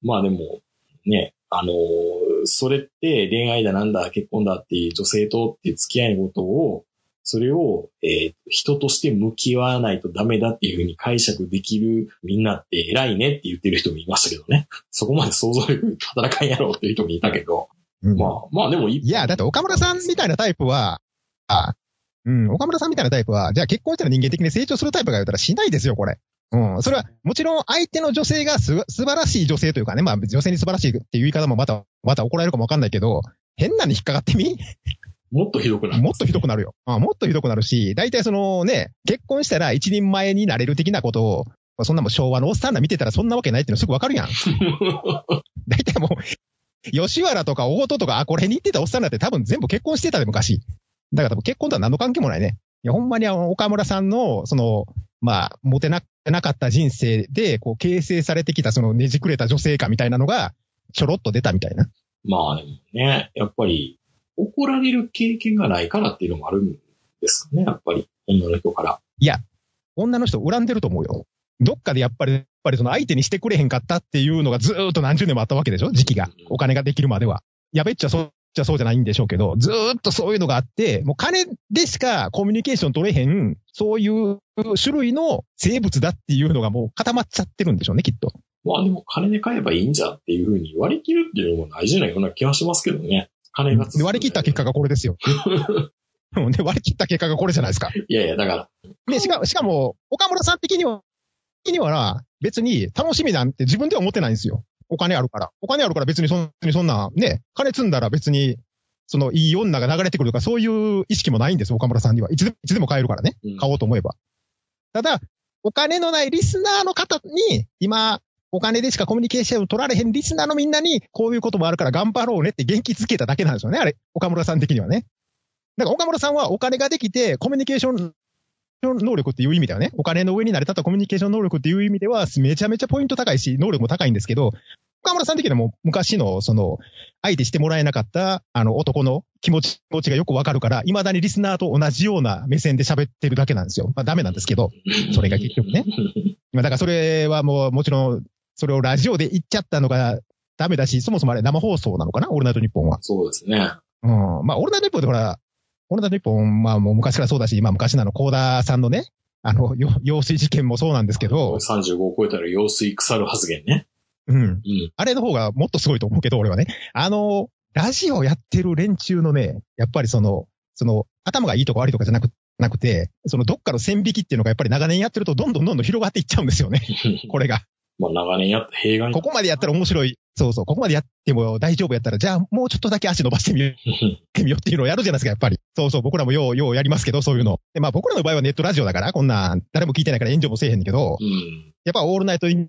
[SPEAKER 2] まあでも、ね、あのーそれって恋愛だなんだ、結婚だっていう女性とっていう付き合いのことを、それを、えー人として向き合わないとダメだっていうふうに解釈できるみんなって偉いねって言ってる人もいましたけどね。(laughs) そこまで想像力働かんやろうっていう人もいたけど、
[SPEAKER 3] うん
[SPEAKER 2] まあ、まあでもい
[SPEAKER 3] いや、だって岡村さんみたいなタイプは、あ、うん、岡村さんみたいなタイプは、じゃあ結婚したら人間的に成長するタイプが言ったらしないですよ、これ。うん。それは、もちろん相手の女性がす、素晴らしい女性というかね、まあ女性に素晴らしいっていう言い方もまた、また怒られるかもわかんないけど、変なに引っかかってみ？
[SPEAKER 2] もっとひどくなる。
[SPEAKER 3] もっとひどくなるよ。あもっとひどくなるし、大体そのね、結婚したら一人前になれる的なことを、まあそんなもん昭和のおっさんら見てたらそんなわけないっていうのすぐわかるやん。(laughs) 大体もう、吉原とか大事とか、あ、これに行ってたおっさんらって多分全部結婚してたで昔。だから多分結婚とは何の関係もないね。いや、ほんまにあの、岡村さんの、その、まあ、モテななかった人生で、こう、形成されてきたそのねじくれた女性感みたいなのが、ちょろっと出たみたいな。
[SPEAKER 2] まあね、やっぱり怒られる経験がないからっていうのもあるんですかね、やっぱり女の人から。
[SPEAKER 3] 女の人恨んでると思うよ。どっかでやっぱり、やっぱりその相手にしてくれへんかったっていうのがずーっと何十年もあったわけでしょ時期が。お金ができるまでは。やべっちゃそうっちゃそうじゃないんでしょうけど、ずーっとそういうのがあって、もう金でしかコミュニケーション取れへん、そういう種類の生物だっていうのがもう固まっちゃってるんでしょうね、きっと。
[SPEAKER 2] まあでも金で買えばいいんじゃっていうふうに割り切るっていうのも大事なような気はしますけどね。金が
[SPEAKER 3] で割り切った結果がこれですよ。う (laughs) んで割り切った結果がこれじゃないですか。
[SPEAKER 2] いやいや、だから、
[SPEAKER 3] で、しかしかも、岡村さん的には、的にはな、別に楽しみなんて自分では思ってないんですよ。お金あるから。お金あるから別にそんにそんな、ね、金積んだら別にそのいい女が流れてくるとか、そういう意識もないんです、岡村さんには。いつでも、いつでも買えるからね。
[SPEAKER 2] うん
[SPEAKER 3] 買おうと思えば。ただ、お金のないリスナーの方に、今、お金でしかコミュニケーションを取られへんリスナーのみんなに、こういうこともあるから頑張ろうねって元気づけただけなんですよね、あれ。岡村さん的にはね。だから岡村さんはお金ができて、コミュニケーション能力っていう意味ではね、お金の上に成れたったコミュニケーション能力っていう意味では、めちゃめちゃポイント高いし、能力も高いんですけど、岡村さん的にはもう昔の、その、相手してもらえなかった、あの、男の気持ち、気持ちがよくわかるから、未だにリスナーと同じような目線で喋ってるだけなんですよ。まあダメなんですけど、それが結局ね。今、だからそれはもう、もちろん、それをラジオで言っちゃったのがダメだし、そもそもあれ生放送なのかな？オールナイトニッポンは。
[SPEAKER 2] そうですね。
[SPEAKER 3] うん。まあ、オールナイトニッポンってほら、オールナイトニッポン、まあもう昔からそうだし、まあ昔なの、コーダーさんのね、あの、よ用水事件もそうなんですけど、
[SPEAKER 2] 35を超えたら用水腐る発言ね。
[SPEAKER 3] うん。
[SPEAKER 2] うん。
[SPEAKER 3] あれの方がもっとすごいと思うけど、俺はね。あの、ラジオやってる連中のね、やっぱりその、その、頭がいいとか悪いとかじゃなく、なくて、そのどっかの線引きっていうのがやっぱり長年やってるとどんどんどんどん広がっていっちゃうんですよね。(laughs) これが。
[SPEAKER 2] まあ長年やった弊害
[SPEAKER 3] ここまでやったら面白い。そうそう。ここまでやっても大丈夫やったら、じゃあもうちょっとだけ足伸ばしてみよう。ってみようっていうのをやるじゃないですか、やっぱり。そうそう、僕らもよう、ようやりますけど、そういうの。で、まあ僕らの場合はネットラジオだから、こんなん、誰も聞いてないから炎上もせえへんけど、
[SPEAKER 2] うん。
[SPEAKER 3] やっぱオールナイトニ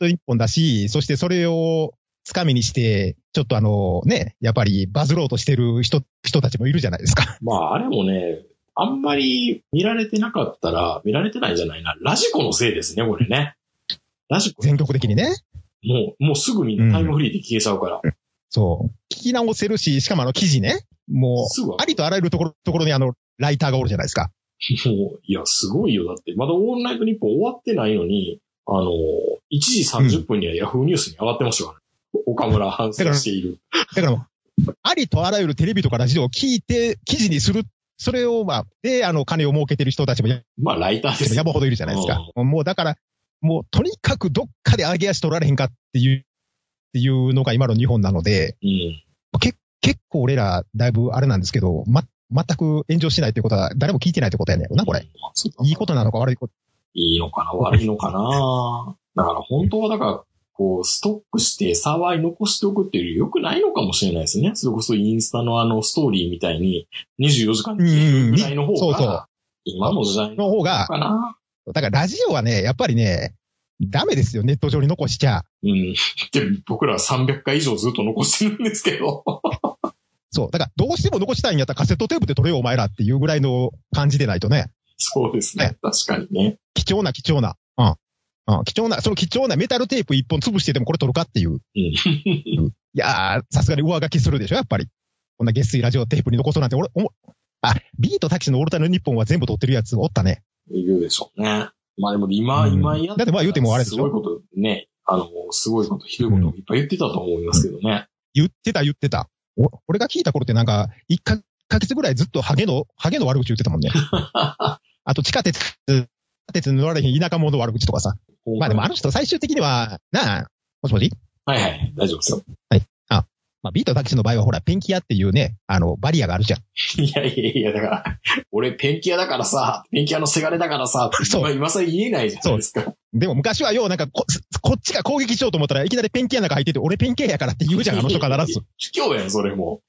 [SPEAKER 3] ッポンだし、そしてそれをつかみにして、ちょっとあの、ね、やっぱりバズろうとしてる人、人たちもいるじゃないですか。
[SPEAKER 2] まああれもね、あんまり見られてなかったら、見られてないんじゃないな。ラジコのせいですね、これね。ラジコ。
[SPEAKER 3] 全国的にね。
[SPEAKER 2] もう、もうすぐみんなタイムフリーで聞けちゃうから。
[SPEAKER 3] そう。聞き直せるし、しかもあの記事ね、も
[SPEAKER 2] すぐ
[SPEAKER 3] う、ありとあらゆるところ、ところにあの、ライターがおるじゃないですか。
[SPEAKER 2] もう、いや、すごいよ。だって、まだオールナイトニッポン終わってないのに、あの、1時30分にはヤフーニュースに上がってましたから、ね岡村反省している。
[SPEAKER 3] だからもう、ありとあらゆるテレビとかラジオを聞いて、記事にする。それを、まあ、で、あの、金を儲けてる人たちもや
[SPEAKER 2] まあ、ライターです。
[SPEAKER 3] 山ほどいるじゃないですか。もうだから、もうとにかくどっかで上げ足取られへんかっていう、っていうのが今の日本なので、
[SPEAKER 2] うん。
[SPEAKER 3] け結構俺らだいぶあれなんですけど、ま、全く炎上しないということは誰も聞いてないってことやねんな、これ。いいことなのか悪いこと。
[SPEAKER 2] いいのかな悪いのかなだから本当はだから、こう、ストックしてサーバーに残しておくっていうより良くないのかもしれないですね。それこそインスタのあのストーリーみたいに24時間
[SPEAKER 3] うんうん
[SPEAKER 2] ぐらいの方
[SPEAKER 3] そうそう
[SPEAKER 2] が、今の時代
[SPEAKER 3] の方が。だからラジオはね、やっぱりね、ダメですよ、ネット上に残しちゃ。
[SPEAKER 2] うん。で、僕らは300回以上ずっと残してるんですけど。
[SPEAKER 3] そう。だから、どうしても残したいんやったらカセットテープで撮れよ、お前らっていうぐらいの感じでないとね。
[SPEAKER 2] そうですね。確かにね。
[SPEAKER 3] 貴重な貴重な。うん。うん、貴重な、その貴重なメタルテープ一本潰してでもこれ撮るかっていう。
[SPEAKER 2] うん。
[SPEAKER 3] いやー、さすがに上書きするでしょ、やっぱり。こんな月水ラジオテープに残そうなんて、俺、おもあ、ビートタキシのオルタナ日本は全部撮ってるやつおったね。
[SPEAKER 2] いるでしょうね。まあでも今、
[SPEAKER 3] うん
[SPEAKER 2] 今や
[SPEAKER 3] だってまあ言うてもあれでしょ
[SPEAKER 2] すごいことね、あの、すごいこと、ひどいこともいっぱい言ってたと思いますけどね。
[SPEAKER 3] 言ってた言ってた。お俺が聞いた頃ってなんか、一かヶ月ぐらいずっとハゲの、ハゲの悪口言ってたもんね。(laughs) あと地下鉄、地下鉄に乗られへん田舎者の悪口とかさ。まあでもあの人最終的には、なあ、もしもし？
[SPEAKER 2] はいはい、大丈夫ですよ。
[SPEAKER 3] まあビートタキシの場合はほら、ペンキ屋っていうね、あの、バリアがあるじゃん。
[SPEAKER 2] いやいやいや、だから、俺ペンキ屋だからさ、ペンキ屋のせがれだからさ、
[SPEAKER 3] そう
[SPEAKER 2] 今今さ言えないじゃないですか。
[SPEAKER 3] でも昔はようなんかこ、こっちが攻撃しようと思ったらいきなりペンキ屋の中入ってて、俺ペンキ屋やからって言うじゃん、あの人必ず。
[SPEAKER 2] 卑怯やん、それも。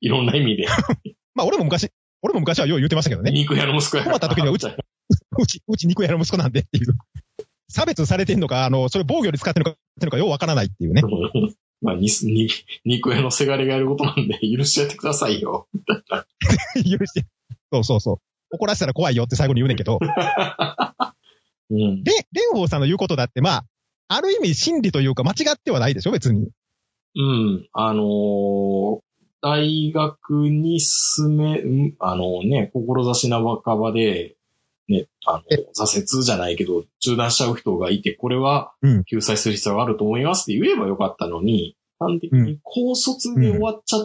[SPEAKER 2] いろんな意味で。
[SPEAKER 3] まあ俺も昔、俺も昔はよう言ってましたけどね。
[SPEAKER 2] 肉屋の息子やから。
[SPEAKER 3] 困った時にはうちうち、うち肉屋の息子なんでっていう。差別されてんのか、あの、それ防御に使ってるのか、のかようわからないっていうね。(laughs)
[SPEAKER 2] まあ、に、に、肉屋のせがれがやることなんで許しちゃってくださいよ。(laughs)
[SPEAKER 3] 許して。そうそうそう。怒らせたら怖いよって最後に言うねんけど。(laughs)
[SPEAKER 2] うん。
[SPEAKER 3] で、蓮舫さんの言うことだって、まあ、ある意味真理というか間違ってはないでしょ、別に。
[SPEAKER 2] うん。あのー大学に進め、んあのね、志半ばで、ね、あの
[SPEAKER 3] え、
[SPEAKER 2] 挫折じゃないけど、中断しちゃう人がいて、これは
[SPEAKER 3] うん、
[SPEAKER 2] 救済する必要があると思いますって言えばよかったのに、端的に高卒で終わっちゃ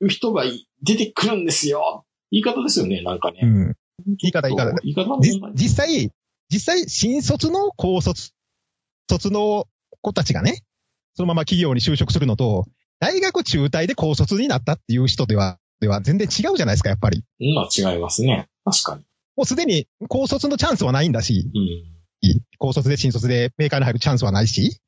[SPEAKER 2] う人がい出てくるんですよ。言い方ですよね、なんかね。
[SPEAKER 3] うん。言い方言い方。
[SPEAKER 2] 言い方
[SPEAKER 3] 実際、実際、新卒の高卒、卒の子たちがね、そのまま企業に就職するのと、大学中退で高卒になったっていう人では、では全然違うじゃないですか、やっぱり。
[SPEAKER 2] まあ違いますね。確かに。
[SPEAKER 3] もうすでに高卒のチャンスはないんだし、
[SPEAKER 2] うん。
[SPEAKER 3] 高卒で新卒でメーカーに入るチャンスはないし、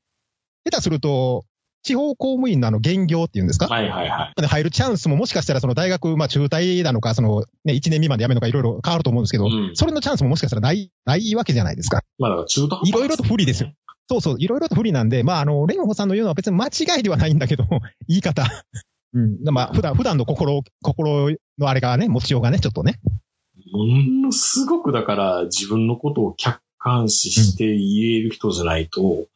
[SPEAKER 3] 下手すると、地方公務員のあの、現業っていうんですか？
[SPEAKER 2] はいはいはい。
[SPEAKER 3] で入るチャンスももしかしたらその大学、まあ中退なのか、そのね、1年未満で辞めるのかいろいろ変わると思うんですけど、
[SPEAKER 2] うん
[SPEAKER 3] それのチャンスももしかしたらない、ないわけじゃないですか。
[SPEAKER 2] まあだから中途半端
[SPEAKER 3] いろいろと不利ですよ。そうそう、いろいろと不利なんで、まああの、蓮舫さんの言うのは別に間違いではないんだけど、(laughs) 言い方。うん。まあ普段、普段の心、心のあれがね、持ちようがね、ちょっとね。
[SPEAKER 2] ものすごくだから自分のことを客観視して言える人じゃないと、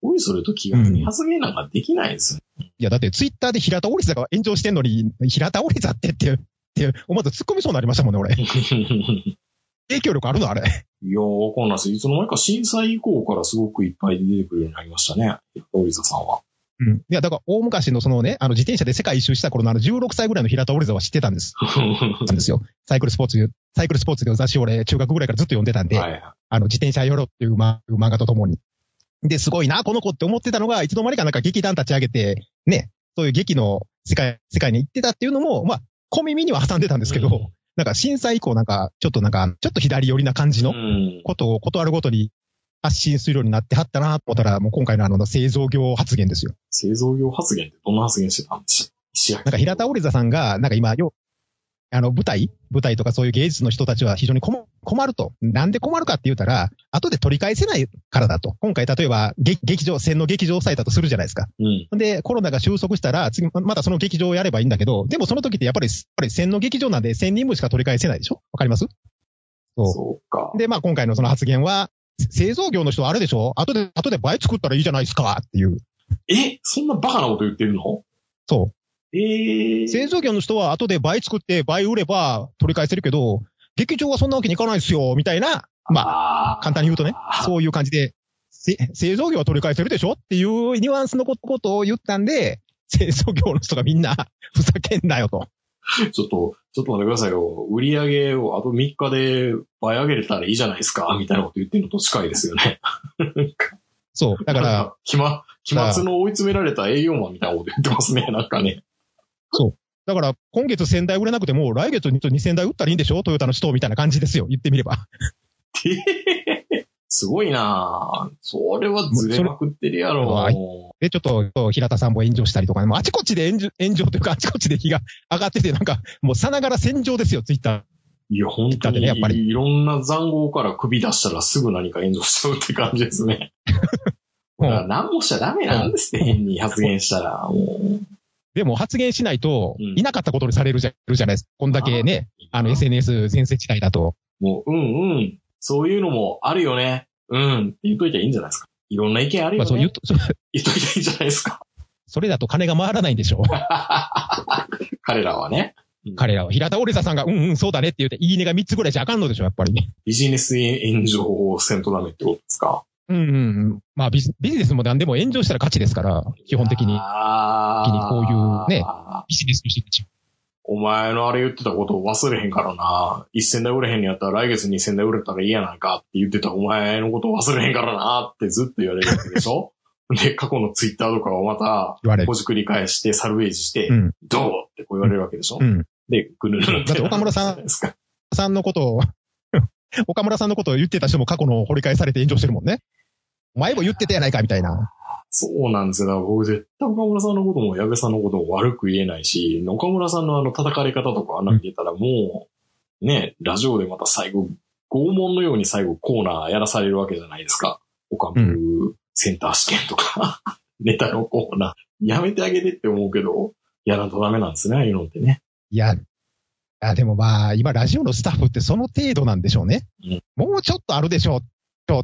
[SPEAKER 2] おいそれと気軽に発言なんかできないですよ。
[SPEAKER 3] いや、だってツイッターで平田織座が炎上してんのに、平田織座ってって、って思わず突っ込みそうになりましたもんね、俺。(laughs) 影響力あるのあれ。
[SPEAKER 2] いやー、わかんないです。いつの間にか震災以降からすごくいっぱい出てくるようになりましたね。大座さんは。
[SPEAKER 3] うん。いや、だから大昔のそのね、あの自転車で世界一周した頃のあの16歳ぐらいの平田織座は知ってたんです。なんですよ。サイクルスポーツ、サイクルスポーツで雑誌を俺中学ぐらいからずっと読んでたんで、
[SPEAKER 2] はい。
[SPEAKER 3] あの自転車よろっていうま漫画とともに。で、すごいな、この子って思ってたのが、いつの間にかなんか劇団立ち上げて、ね、そういう劇の世界、世界に行ってたっていうのも、まあ、小耳には挟んでたんですけど、
[SPEAKER 2] うん
[SPEAKER 3] なんか震災以降なんか、ちょっとなんか、ちょっと左寄りな感じの
[SPEAKER 2] うん。
[SPEAKER 3] ことを断るごとに発信するようになってはったなと思ったら、もう今回のあの製造業発言ですよ。
[SPEAKER 2] 製造業発言ってどんな発言してたんでしょ石焼
[SPEAKER 3] なんか平田織座さんが、なんか今、よ、あの、舞台？舞台とかそういう芸術の人たちは非常に困困ると。なんで困るかって言ったら、後で取り返せないからだと。今回例えば、劇劇場、線の劇場を抑えたとするじゃないですか。
[SPEAKER 2] うん。
[SPEAKER 3] で、コロナが収束したら、次、ままたその劇場をやればいいんだけど、でもその時ってやっぱり、やっぱり線の劇場なんで1000人分しか取り返せないでしょ？わかります？そう。
[SPEAKER 2] そうか。
[SPEAKER 3] で、まあ今回のその発言は、製造業の人はあれでしょ？後で、後で倍作ったらいいじゃないですか？っていう。
[SPEAKER 2] え？そんなバカなこと言ってるの？
[SPEAKER 3] そう。
[SPEAKER 2] ええー。
[SPEAKER 3] 製造業の人は後で倍作って倍売れば取り返せるけど、劇場はそんなわけにいかないですよ、みたいな、まあ、
[SPEAKER 2] あ
[SPEAKER 3] 簡単に言うとね、
[SPEAKER 2] う。
[SPEAKER 3] そういう感じで、せ製造業は取り返せるでしょ？っていうニュアンスのことを言ったんで、製造業の人がみんな、ふざけんなよと。(laughs)
[SPEAKER 2] ちょっと、ちょっと待ってくださいよ。売り上げをあと3日で倍上げれたらいいじゃないですか、みたいなこと言ってるのと近いですよね。(laughs)
[SPEAKER 3] そう。だから、、
[SPEAKER 2] 期末、期末の追い詰められた営業マンみたいなこと言ってますね、なんかね。
[SPEAKER 3] だから今月1000台売れなくても、来月2000台売ったらいいんでしょ？トヨタの人みたいな感じですよ。言ってみれば。(laughs)
[SPEAKER 2] すごいなぁ。それはずれまくってるやろ。
[SPEAKER 3] で、ちょっと、平田さんも炎上したりとかね、もうあちこちで炎上、炎上というか、(laughs) あちこちで火が上がってて、なんか、もうさながら戦場ですよ、ツイッター。
[SPEAKER 2] いや、本当に、
[SPEAKER 3] ねやっぱり
[SPEAKER 2] いろんな残壕から首出したらすぐ何か炎上しちゃうって感じですね。(laughs) だから何もしちゃダメなんですって、変に発言したら。もう
[SPEAKER 3] でも発言しないと
[SPEAKER 2] うん、
[SPEAKER 3] いなかったことにされるじゃるじゃないですか。こんだけね、あの SNS 全盛地帯だと。
[SPEAKER 2] もう、うんうん。そういうのもあるよね。うん。って言っといたらいいんじゃないですか。いろんな意見あるよね。
[SPEAKER 3] まあそう言うと、そ
[SPEAKER 2] 言っといたらいいんじゃないですか。
[SPEAKER 3] それだと金が回らないんでしょう。(laughs)
[SPEAKER 2] 彼らはね。
[SPEAKER 3] 彼らは。平田織田さんが、うんうん、そうだねって言って、いいねが3つぐらいじゃあかんのでしょ、やっぱり。
[SPEAKER 2] ビジネス炎上をせんとダメってことですか？
[SPEAKER 3] うんうんうん。まあビジビジネスも何でも炎上したら勝ちですから、基本的に。
[SPEAKER 2] あ
[SPEAKER 3] にこういうねビジネスの人たち。
[SPEAKER 2] お前のあれ言ってたことを忘れへんからな。1000台売れへんのやったら来月2000台売れたらいいやないかって言ってたお前のことを忘れへんからなってずっと言われるわけでしょ？(laughs) で、過去のツイッターとかをまた、ほ。じくり返して、サルベージして、
[SPEAKER 3] うん。
[SPEAKER 2] どう？ってこう言われるわけでしょ、
[SPEAKER 3] うん。
[SPEAKER 2] で、ぐるる
[SPEAKER 3] だって岡村さん。さんのことを、岡村さんのことを言ってた人も過去の掘り返されて炎上してるもんね。お前も言ってたやないか、みたいな。
[SPEAKER 2] そうなんですよ。僕絶対岡村さんのことも矢部さんのことも悪く言えないし、岡村さんのあの叩かれ方とかあんな見てたらもう、ね、ラジオでまた最後、拷問のように最後コーナーやらされるわけじゃないですか。岡村センター試験とか、(laughs) ネタのコーナー。やめてあげてって思うけど、やらんとダメなんですね、ああいうのってね。
[SPEAKER 3] いや、あでもまあ、今ラジオのスタッフってその程度なんでしょうね。
[SPEAKER 2] うん
[SPEAKER 3] もうちょっとあるでしょう、っ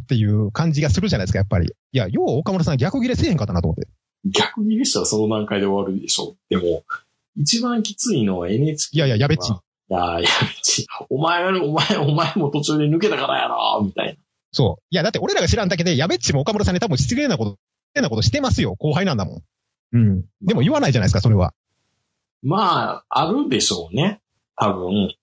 [SPEAKER 3] ていう感じがするじゃないですか、やっぱり。いや、よう岡村さん逆切れせえへんかったなと思って。
[SPEAKER 2] 逆にしたらその段階で終わるでしょ。でも、一番きついのは NHK。
[SPEAKER 3] いやいややべっち
[SPEAKER 2] いや、やべっち。お前、お前、お前も途中で抜けたからやろみたいな。
[SPEAKER 3] そう。いや、だって俺らが知らんだけで、やべっちも岡村さんに多分失礼なこと、失礼なことしてますよ。後輩なんだもん。うん。でも言わないじゃないですか、それは。
[SPEAKER 2] まあ、あるでしょうね。多分。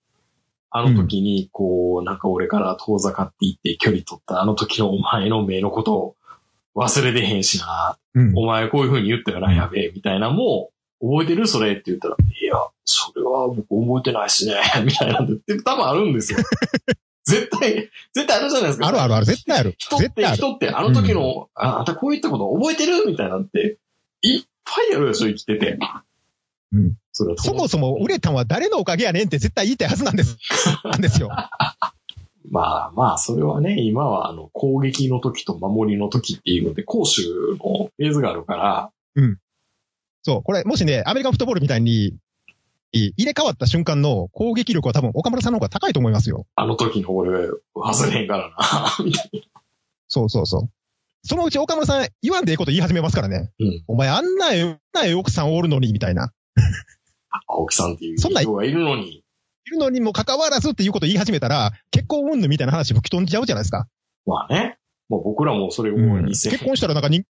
[SPEAKER 2] あの時に、こう、なんか俺から遠ざかっていって距離取ったあの時のお前の目のことを忘れてへんしな。
[SPEAKER 3] うん。
[SPEAKER 2] お前こういう風に言ったよな、やべえ、みたいなもう、覚えてるそれって言ったら、いや、それは僕覚えてないっすね、(laughs) みたいなんで、多分あるんですよ。(laughs) 絶対、絶対あるじゃないですか。
[SPEAKER 3] あるあるある、絶対ある。
[SPEAKER 2] 人って。人って、あの時の、あ、あんたこう言ったこと覚えてる？みたいなんて、一ぱいあるでしょ、生きてて。
[SPEAKER 3] うん。
[SPEAKER 2] そ
[SPEAKER 3] もそも売れたんは誰のおかげやねんって絶対言いたいはずなんです。(laughs) なんですよ。
[SPEAKER 2] まあまあ、それはね、今はあの、攻撃の時と守りの時っていうので、攻守のフェーズがあるから、
[SPEAKER 3] そう。これ、もしね、アメリカンフットボールみたいに、い入れ替わった瞬間の攻撃力は多分岡村さんの方が高いと思いますよ。
[SPEAKER 2] あの時の俺、忘れへんからな、みたい
[SPEAKER 3] そうそうそう。そのうち岡村さん言わんでええこと言い始めますからね。
[SPEAKER 2] な。うん。
[SPEAKER 3] お前あんなええ、あんなええ奥さんおるのに、みたいな。
[SPEAKER 2] 青木さんっていう
[SPEAKER 3] そんな
[SPEAKER 2] 人がいるのに、
[SPEAKER 3] いるのにもかかわらずっていうこと言い始めたら、結婚云々みたいな話吹き飛んじゃうじゃないですか。
[SPEAKER 2] まあね。もう僕らもそれを
[SPEAKER 3] うん
[SPEAKER 2] 2000、
[SPEAKER 3] 結婚したらなんかに、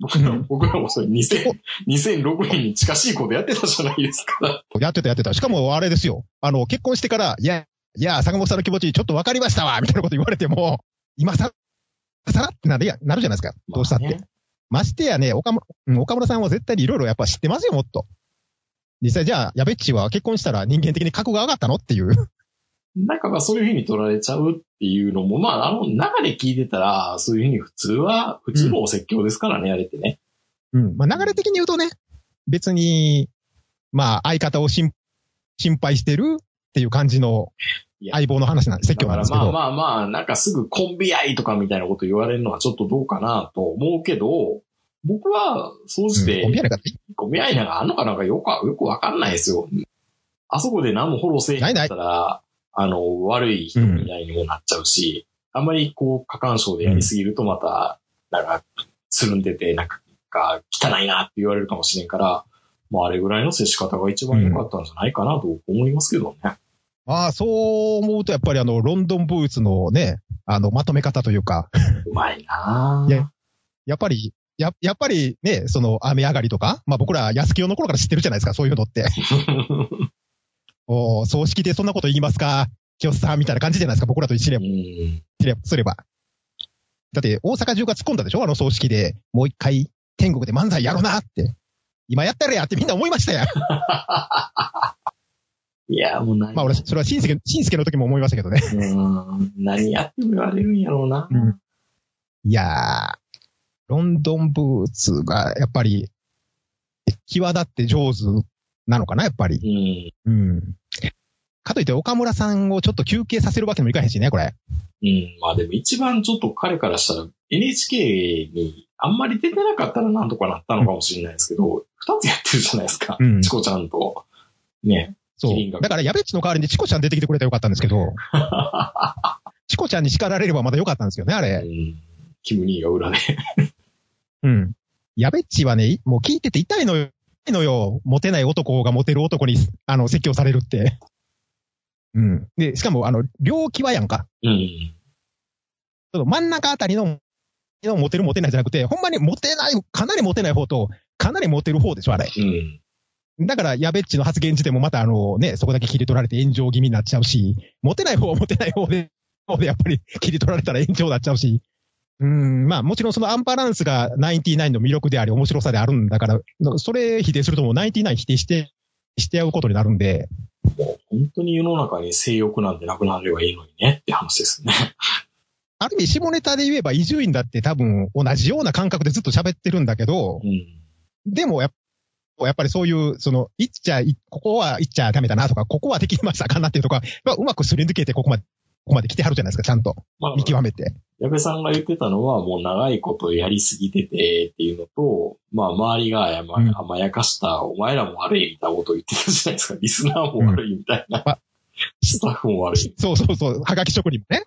[SPEAKER 2] 僕ら僕らもそれ2000 2006年に近しいことやってたじゃないですか。
[SPEAKER 3] やってたやってた。しかもあれですよ。あの、結婚してから、いや、いや、坂本さんの気持ちちょっと分かりましたわみたいなこと言われても、今さ、さらってなるや、なるじゃないですか。どうしたって。
[SPEAKER 2] まあね
[SPEAKER 3] ましてやね、岡岡村さんは絶対にいろいろやっぱ知ってますよ、もっと。実際じゃあ、やべっちは結婚したら人間的に格が上がったのっていう。
[SPEAKER 2] なんかまあそういうふうに取られちゃうっていうのも、まああの中で聞いてたら、そういうふうに普通は、普通のお説教ですからね、あれってね。
[SPEAKER 3] うん。まあ流れ的に言うとね、別に、まあ相方を心心配してるっていう感じの相棒の話なん、説
[SPEAKER 2] だから
[SPEAKER 3] 教なんですけど。
[SPEAKER 2] まあまあまあ、なんかすぐコンビ愛とかみたいなこと言われるのはちょっとどうかなと思うけど、僕は、そうし
[SPEAKER 3] うん
[SPEAKER 2] て
[SPEAKER 3] コンビやな
[SPEAKER 2] んかあんのかなんかよくわ、よくわかんないですよ。あそこで何もフォローせえへんかったら、あの、悪い人みたいにもなっちゃうし、あんまりこう、過干渉でやりすぎるとまた、なんか、つるんでて、なんか、汚いなって言われるかもしれんから、まああれぐらいの接し方が一番良かったんじゃないかなと思いますけどね。
[SPEAKER 3] ああ、そう思うとやっぱりあの、ロンドンブーツのね、あの、まとめ方というか、
[SPEAKER 2] うまいなぁ
[SPEAKER 3] やっぱり、や、やっぱりね、その、雨上がりとか、まあ僕ら安清の頃から知ってるじゃないですか、そういうのって。(laughs) おー葬式でそんなこと言いますか？清さんみたいな感じじゃないですか、僕らと一緒
[SPEAKER 2] う
[SPEAKER 3] に
[SPEAKER 2] ん
[SPEAKER 3] すれば。だって、大阪中が突っ込んだでしょ？あの葬式で、もう一回、天国で漫才やろうなって。今やったらやってみんな思いましたよ。(laughs)
[SPEAKER 2] いや、もう何、
[SPEAKER 3] まあ俺、それは新助、新助の時も思いましたけどね。
[SPEAKER 2] うん何やっても言われるんやろうな。
[SPEAKER 3] うんいやー、ロンドンブーツが、やっぱり、際立って上手なのかな、やっぱり。
[SPEAKER 2] うん。
[SPEAKER 3] うん。かといって岡村さんをちょっと休憩させるわけにもいかへんしね、これ。
[SPEAKER 2] うん。まあでも一番ちょっと彼からしたら NHK にあんまり出てなかったらなんとかなったのかもしれないですけど、二つやってるじゃないですか。
[SPEAKER 3] うん
[SPEAKER 2] チコちゃんと。ね。
[SPEAKER 3] そう。だから、やべっちの代わりにチコちゃん出てきてくれたらよかったんですけど、(laughs) チコちゃんに叱られればまだよかったんですよね、あ
[SPEAKER 2] う
[SPEAKER 3] れ。
[SPEAKER 2] ん。キム兄が裏で。
[SPEAKER 3] うん。やべっちはね、もう聞いてて痛いのよ。痛いのよ。モテない男がモテる男に、あの、説教されるって。うん。で、しかも、あの、両際やんか。
[SPEAKER 2] うん。
[SPEAKER 3] その真ん中あたりの、のモテるモテないじゃなくて、ほんまにモテない、かなりモテない方と、かなりモテる方でしょ、あれ。
[SPEAKER 2] うん。
[SPEAKER 3] だから、やべっちの発言時でもまたあのね、そこだけ切り取られて炎上気味になっちゃうし、モテない方はモテない方で、方でやっぱり切り取られたら炎上になっちゃうし。うん、まあもちろんそのアンバランスが99の魅力であり面白さであるんだから、のそれ否定するともう99否定して、してやうことになるんで、
[SPEAKER 2] もう本当に世の中に性欲なんてなくなればいいのにねって話ですね。(laughs)
[SPEAKER 3] ある意味下ネタで言えば伊集院だって多分同じような感覚でずっと喋ってるんだけど、
[SPEAKER 2] うん。
[SPEAKER 3] でもやっぱやっぱりそういう、その、言っちゃい、ここは言っちゃダメだなとか、ここはできましたかなっていうとか、まあうまくすり抜けてここまで、ここまで来てはるじゃないですか、ちゃんと。
[SPEAKER 2] まあ
[SPEAKER 3] 見、極めて。
[SPEAKER 2] 矢部さんが言ってたのは、もう長いことやりすぎててっていうのと、まあ、周りが甘,、やかした、お前らも悪いみたいなことを言ってたじゃないですか。リスナーも悪いみたいな。
[SPEAKER 3] あ
[SPEAKER 2] スタッフも悪い。
[SPEAKER 3] そうそうそう、はがき職人もね。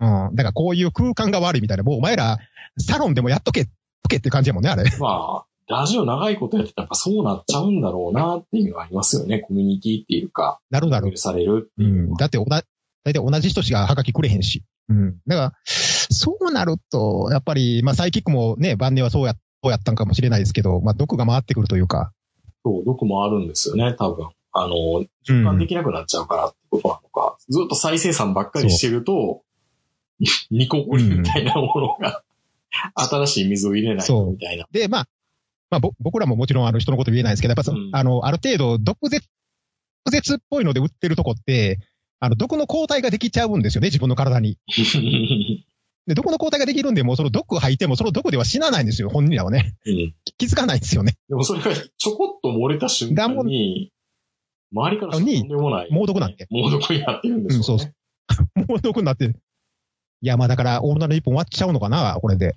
[SPEAKER 2] うん。
[SPEAKER 3] うん。だからこういう空間が悪いみたいな、もうお前ら、サロンでもやっとけ、とけって感じやもんね、あれ。
[SPEAKER 2] まあ、ラジオ長いことやってたらそうなっちゃうんだろうなっていうのはありますよね。コミュニティっていうか、
[SPEAKER 3] なるなる
[SPEAKER 2] 許。される
[SPEAKER 3] う
[SPEAKER 2] いう。
[SPEAKER 3] ん。だって大体同じ人しかはがきくれへんし。うん。だから、そうなると、やっぱり、まあサイキックもね、晩年はそうや、そうやったんかもしれないですけど、まあ毒が回ってくるというか。
[SPEAKER 2] そう、毒もあるんですよね、多分。あの、循環できなくなっちゃうからってことなのか。ずっと再生産ばっかりしてると、ニコゴリみたいなものが、新しい水を入れないとみたいな。
[SPEAKER 3] で、まあ、まあ、ぼ僕らももちろんあの人のこと言えないですけど、やっぱそ、
[SPEAKER 2] うん
[SPEAKER 3] あの、ある程度、毒舌、毒舌っぽいので売ってるとこって、あの、毒の抗体ができちゃうんですよね、自分の体に。(laughs) で、どこの抗体ができるんでも、その毒吐いても、その毒では死なないんですよ、本人らはね。
[SPEAKER 2] うん。
[SPEAKER 3] 気づかないんですよね。
[SPEAKER 2] でもそれがちょこっと漏れた瞬間に、周りからとんでもない。
[SPEAKER 3] 猛毒なんて。
[SPEAKER 2] 猛毒になってるんですよ、ね。
[SPEAKER 3] うんそうそもう (laughs) 毒になってる。いや、まあだから、女の一本終わっちゃうのかな、これで。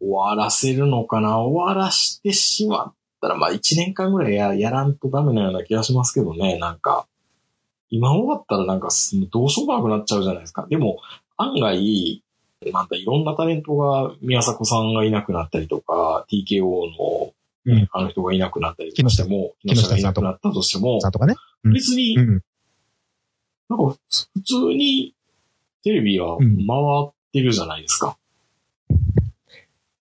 [SPEAKER 2] 終わらせるのかな？終わらしてしまったら、まあ一年間ぐらいややらんとダメなような気がしますけどね、なんか。今終わったらなんかすどうしようもなくなっちゃうじゃないですか。でも、案外、なんかいろんなタレントが、宮迫さんがいなくなったりとか、TKO の、
[SPEAKER 3] うん
[SPEAKER 2] あの人がいなくなったりとかしても、木下がいなくなったとしても
[SPEAKER 3] さ、んとかね。うん
[SPEAKER 2] 別に
[SPEAKER 3] う、ん。
[SPEAKER 2] なんか普通にテレビは回ってるじゃないですか。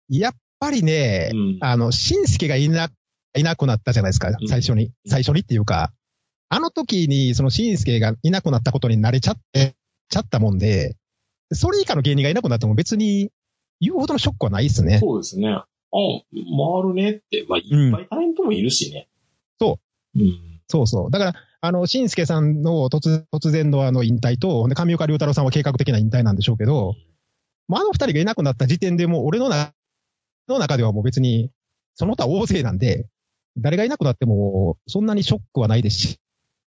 [SPEAKER 3] やっぱりね、
[SPEAKER 2] うん。
[SPEAKER 3] あの、しんすけがいな、いなくなったじゃないですか
[SPEAKER 2] ん、
[SPEAKER 3] 最初に。最初にっていうか、あの時に、そのしんすけがいなくなったことに慣れちゃって、ちゃったもんで、それ以下の芸人がいなくなっても別に言うほどのショックはないですね。
[SPEAKER 2] そうですね。あ、回るねって。まあ、いっぱいタレントもいるしね。。
[SPEAKER 3] そう
[SPEAKER 2] うん。
[SPEAKER 3] そうそう。だから、あの、しんすけさんの突突然のあの引退と、で上岡龍太郎さんは計画的な引退なんでしょうけど、まあ、あの二人がいなくなった時点でもう俺のなの中ではもう別に、その他大勢なんで、誰がいなくなっても、そんなにショックはないですし、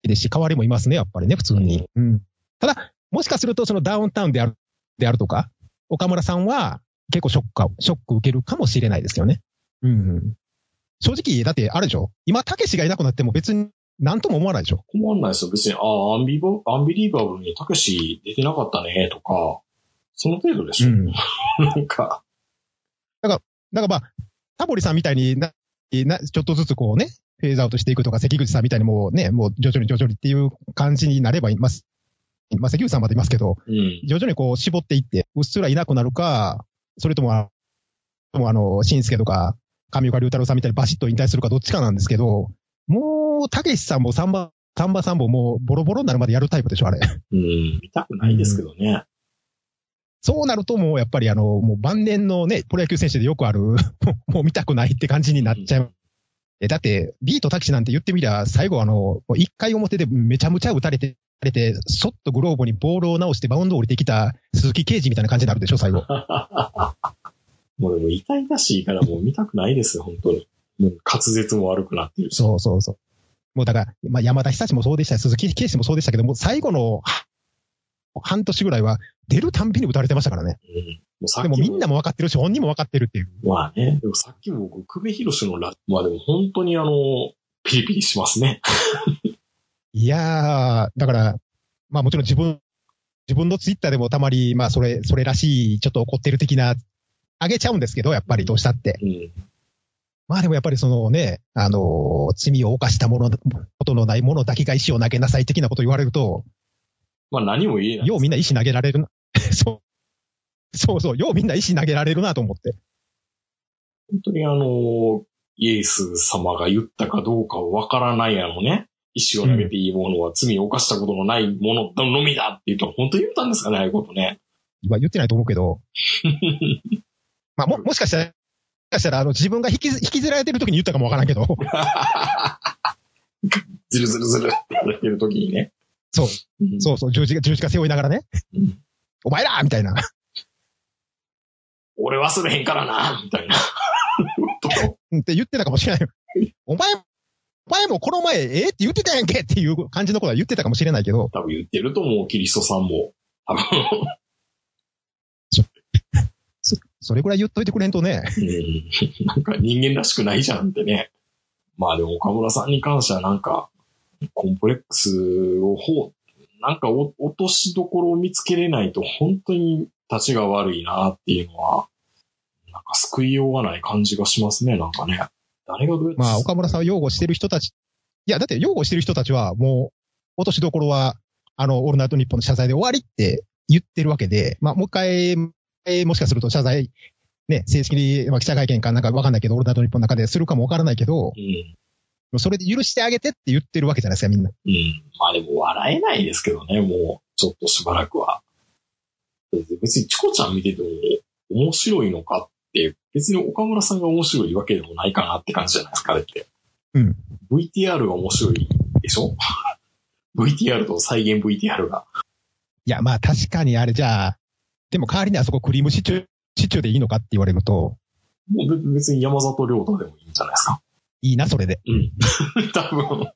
[SPEAKER 3] ですし、代わりもいますね、やっぱりね、普通に。うん。ただ、もしかするとそのダウンタウンである、であるとか、岡村さんは結構ショックか、ショック受けるかもしれないですよね。うん。正直、だってあるでしょ今、たけしがいなくなっても別に何とも思わないでしょ
[SPEAKER 2] 困んないですよ。別に、ああ、アンビバ、アンビリーバブルにたけし出てなかったね、とか、その程度でしょ。
[SPEAKER 3] うん。(laughs)
[SPEAKER 2] なんか、
[SPEAKER 3] だからまあ、タモリさんみたいにな、なちょっとずつこうね、フェーズアウトしていくとか、関口さんみたいにもうね、もう徐々に徐々にっていう感じになればいます。まあ、関口さんまでいますけど、
[SPEAKER 2] うん。
[SPEAKER 3] 徐々にこう絞っていって、うっすらいなくなるか、それとも、あもうあの、新助とか、上岡龍太郎さんみたいにバシッと引退するかどっちかなんですけど、もう、たけしさんもサンバ、サンバさんももうボロボロになるまでやるタイプでしょ、あれ。
[SPEAKER 2] うん。見たくないですけどね。
[SPEAKER 3] そうなるともうやっぱりあの、もう晩年のね、プロ野球選手でよくある、もう見たくないって感じになっちゃう。えだって、ビートタキシなんて言ってみりゃ、最後あの、一回表でめちゃむちゃ打たれて、れて、そっとグローブにボールを直してバウンド降りてきた鈴木啓治みたいな感じになるでしょ、最後。(laughs)
[SPEAKER 2] もうでも痛々しいからもう見たくないですよ、本当に。もう滑舌も悪くなってるし。
[SPEAKER 3] そうそうそう。もうだから、まあ、山田久志もそうでしたし、鈴木啓治もそうでしたけども、最後のは半年ぐらいは出るたんびに打たれてましたからね。
[SPEAKER 2] うん。も
[SPEAKER 3] でもみんなも分かってるし、本人も分かってるっていう。
[SPEAKER 2] まあね、でもさっきも僕、久米宏のラまあでも本当にあの、ピリピリしますね。(laughs)
[SPEAKER 3] いやー、だから、まあもちろん自分、自分のツイッターでもたまに、まあそれ、それらしい、ちょっと怒ってる的な、あげちゃうんですけど、やっぱりどうしたって。
[SPEAKER 2] うん。
[SPEAKER 3] まあでもやっぱりそのね、あのー罪を犯したもの、ことのないものだけが石を投げなさい的なこと言われると、
[SPEAKER 2] まあ何も言えない。
[SPEAKER 3] ようみんな石投げられるな。(laughs) そう。そうそう、ようみんな石投げられるなと思って。
[SPEAKER 2] 本当にあの、イエス様が言ったかどうかわからないあのね、石を投げていいものは罪を犯したことのないもののみだって言うと、本当に言ったんですかね、ああいうことね。
[SPEAKER 3] 今言ってないと思うけど、(laughs) まあも、もしかしたら、もしかしたら、あの、自分が引きず、引きずられてる時に言ったかもわからんけど、(laughs)
[SPEAKER 2] ずるずるずるって言われてる時にね。
[SPEAKER 3] そう、
[SPEAKER 2] うん。
[SPEAKER 3] そうそう、十字架、十字架背負いながらね、
[SPEAKER 2] うん
[SPEAKER 3] お前らみたいな。
[SPEAKER 2] 俺忘れへんからなみたいな。
[SPEAKER 3] って言ってたかもしれない。お前、お前もこの前、ええって言ってたやんけっていう感じのことは言ってたかもしれないけど、
[SPEAKER 2] 多分言ってると思う、キリストさんも。多分。
[SPEAKER 3] そそれぐらい言っといてくれんとね。
[SPEAKER 2] うんなんか人間らしくないじゃんってね。まあでも岡村さんに関してはなんか、コンプレックスをほう、なんかお落としどころを見つけれないと本当に立ちが悪いなっていうのは、なんか救いようがない感じがしますね、なんかね。誰がどうやって。
[SPEAKER 3] まあ、岡村さんを擁護してる人たち、いや、だって擁護してる人たちはもう、落としどころは、あの、オールナイトニッポンの謝罪で終わりって言ってるわけで、まあ、もう一回、えーもしかすると謝罪、ね、正式に、まあ、記者会見かなんかわかんないけど、オールナイトニッポンの中でするかもわからないけど、
[SPEAKER 2] うん。
[SPEAKER 3] それで許してあげてって言ってるわけじゃないですか、みんな。
[SPEAKER 2] うん。まあでも笑えないですけどね、もう、ちょっとしばらくは。別にチコちゃん見てても面白いのかって、別に岡村さんが面白いわけでもないかなって感じじゃないですか、あれって。
[SPEAKER 3] うん。
[SPEAKER 2] VTR が面白いでしょ ?VTR と再現 VTR が。
[SPEAKER 3] いや、まあ確かにあれじゃあ、でも代わりにあそこクリームシチュー、シチューでいいのかって言われると、
[SPEAKER 2] もう別に山里亮太でもいいんじゃないですか？
[SPEAKER 3] いいな、それで。
[SPEAKER 2] うん。(laughs) 多分。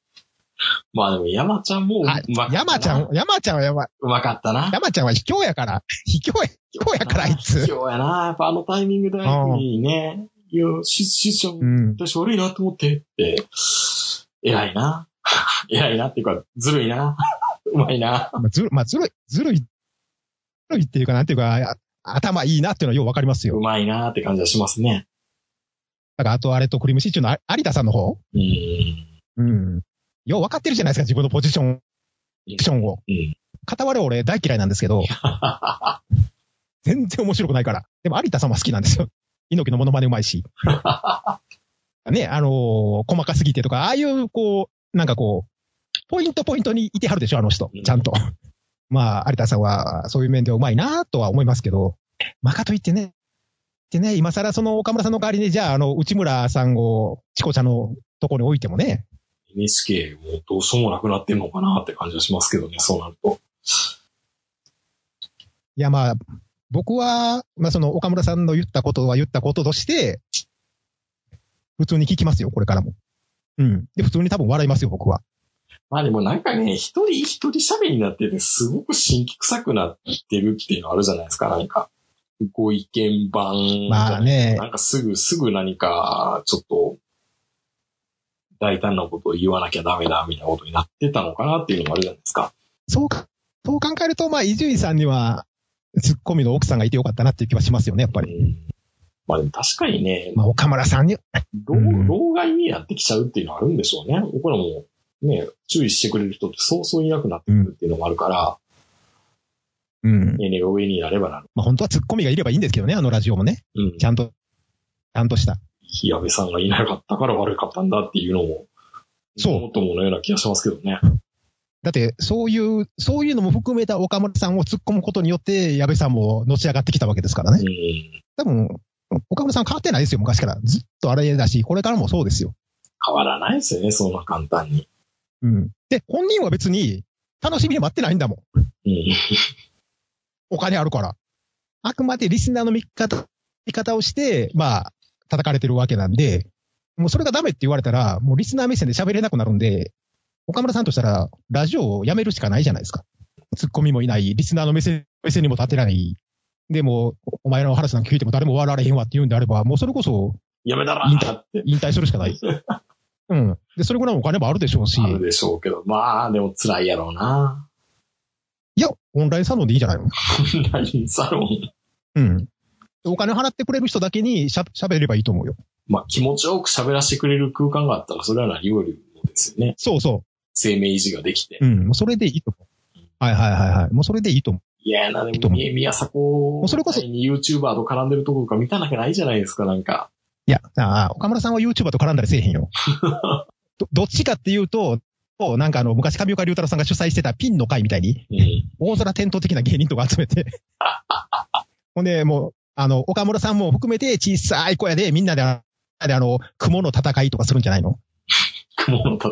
[SPEAKER 2] まあでも山ちゃんもう
[SPEAKER 3] あ
[SPEAKER 2] まかったな
[SPEAKER 3] 山ちゃん、山ちゃんは山、
[SPEAKER 2] うまかったな。
[SPEAKER 3] 山ちゃんは卑怯やから。(laughs) 卑怯や、卑怯やから、あいつ。(laughs)
[SPEAKER 2] 今日やな。やっぱあのタイミングであいつにね、いや、し、しちゃん、
[SPEAKER 3] うん。
[SPEAKER 2] 私悪いなと思ってって、偉いな。偉いなっていうか、ずるいな。うまいな。
[SPEAKER 3] まあ、ずる、まあ、ずるい、ずるい、ずるいっていうか、なんていうか、あ頭いいなっていうのはようわかりますよ
[SPEAKER 2] う。まいなって感じはしますね。
[SPEAKER 3] だから、あとあれとクリームシチューのあ有田さんの方？
[SPEAKER 2] うん。
[SPEAKER 3] うん。よう分かってるじゃないですか、自分のポジション、ポジションを。
[SPEAKER 2] うん。
[SPEAKER 3] 片割れ俺大嫌いなんですけど、(laughs) 全然面白くないから。でも有田さんは好きなんですよ。猪木のモノマネうまいし。(laughs) ね、あのー細かすぎてとか、ああいう、こう、なんかこう、ポイントポイントにいてはるでしょ、あの人
[SPEAKER 2] うん。
[SPEAKER 3] ちゃんと。まあ、有田さんは、そういう面でうまいなとは思いますけど、まあかといってね、でね、今更その岡村さんの代わりに、じゃあ、あの、内村さんを、チコちゃんのところに置いてもね、
[SPEAKER 2] NHK もうどうしようもなくなってんのかなって感じはしますけどね、そうなると。
[SPEAKER 3] いや、まあ、僕は、まあ、その岡村さんの言ったことは言ったこととして、普通に聞きますよ、これからも。うん。で、普通に多分笑いますよ、僕は。
[SPEAKER 2] まあでもなんかね、一人一人喋りになってて、すごく新規臭くなってるっていうのあるじゃないですか、なんか。ご意見番じゃない
[SPEAKER 3] まあね。
[SPEAKER 2] なんかすぐ、すぐ何か、ちょっと、大胆なことを言わなきゃダメだ、みたいなことになってたのかなっていうのもあるじゃないですか。
[SPEAKER 3] そうか、そう考えると、まあ、伊集院さんには、ツッコミの奥さんがいてよかったなっていう気はしますよね、やっぱり。
[SPEAKER 2] うん。まあでも確かにね、
[SPEAKER 3] まあ、岡村さんに、
[SPEAKER 2] 老
[SPEAKER 3] うん。
[SPEAKER 2] 老害になってきちゃうっていうのはあるんでしょうね。僕らもね、注意してくれる人ってそうそういなくなってくるっていうのがあるから、
[SPEAKER 3] うん。
[SPEAKER 2] 年齢が上になればなる。
[SPEAKER 3] まあ、本当はツッコミがいればいいんですけどね、あのラジオもね。
[SPEAKER 2] うん
[SPEAKER 3] ち。ゃんと、ちゃんとした。
[SPEAKER 2] 矢部さんがいなかったから悪かったんだっていうのも、
[SPEAKER 3] そう
[SPEAKER 2] もっとものような気がしますけどね。
[SPEAKER 3] だって、そういう、そういうのも含めた岡村さんを突っ込むことによって、矢部さんものし上がってきたわけですからね。
[SPEAKER 2] うん。
[SPEAKER 3] 多分、岡村さん変わってないですよ、昔から。ずっとあれだし、これからもそうですよ。
[SPEAKER 2] 変わらないですよね、そんな簡単に。
[SPEAKER 3] うん。で、本人は別に、楽しみに待ってないんだもん。
[SPEAKER 2] うん。
[SPEAKER 3] お金あるから。あくまでリスナーの見方、見方をして、まあ、叩かれてるわけなんで、もうそれがダメって言われたら、もうリスナー目線で喋れなくなるんで、岡村さんとしたら、ラジオをやめるしかないじゃないですか。ツッコミもいない、リスナーの目線目線にも立てない。でも、お前の話なんか聞いても誰も笑われへんわって言うんであれば、もうそれこそ
[SPEAKER 2] やめたら
[SPEAKER 3] 引
[SPEAKER 2] って
[SPEAKER 3] 引退するしかない。(laughs) うん。で、それぐらいのお金もあるでしょうし、
[SPEAKER 2] あるでしょうけど、まあ、でも辛いやろうな。
[SPEAKER 3] いや、オンラインサロンでいいじゃないの。
[SPEAKER 2] 何サロン。
[SPEAKER 3] うん。お金払ってくれる人だけにしゃ喋ればいいと思うよ。
[SPEAKER 2] まあ、気持ちよく喋らせてくれる空間があったら、それは何よりもですよね。
[SPEAKER 3] そうそ
[SPEAKER 2] 生命維持ができて
[SPEAKER 3] う。。うん。もうそれでいいと思う。はいはいはいはい。もうそれでいいと思う。
[SPEAKER 2] いやな、でも、
[SPEAKER 3] いい
[SPEAKER 2] 宮迫
[SPEAKER 3] うそれこそ
[SPEAKER 2] に YouTuber と絡んでるところとか見たなきゃないじゃないですか、なんか。
[SPEAKER 3] いや、ああ岡村さんは YouTuber と絡んだりせえへんよ。(laughs) どどっちかっていうと、なんかあの、昔上岡龍太郎さんが主催してたピンの会みたいに、
[SPEAKER 2] うん。
[SPEAKER 3] 大空転倒的な芸人とか集めて、(laughs) ほんで、もう、あの、岡村さんも含めて小さい小屋でみんなで、あの、雲の戦いとかするんじゃないの？
[SPEAKER 2] 雲のた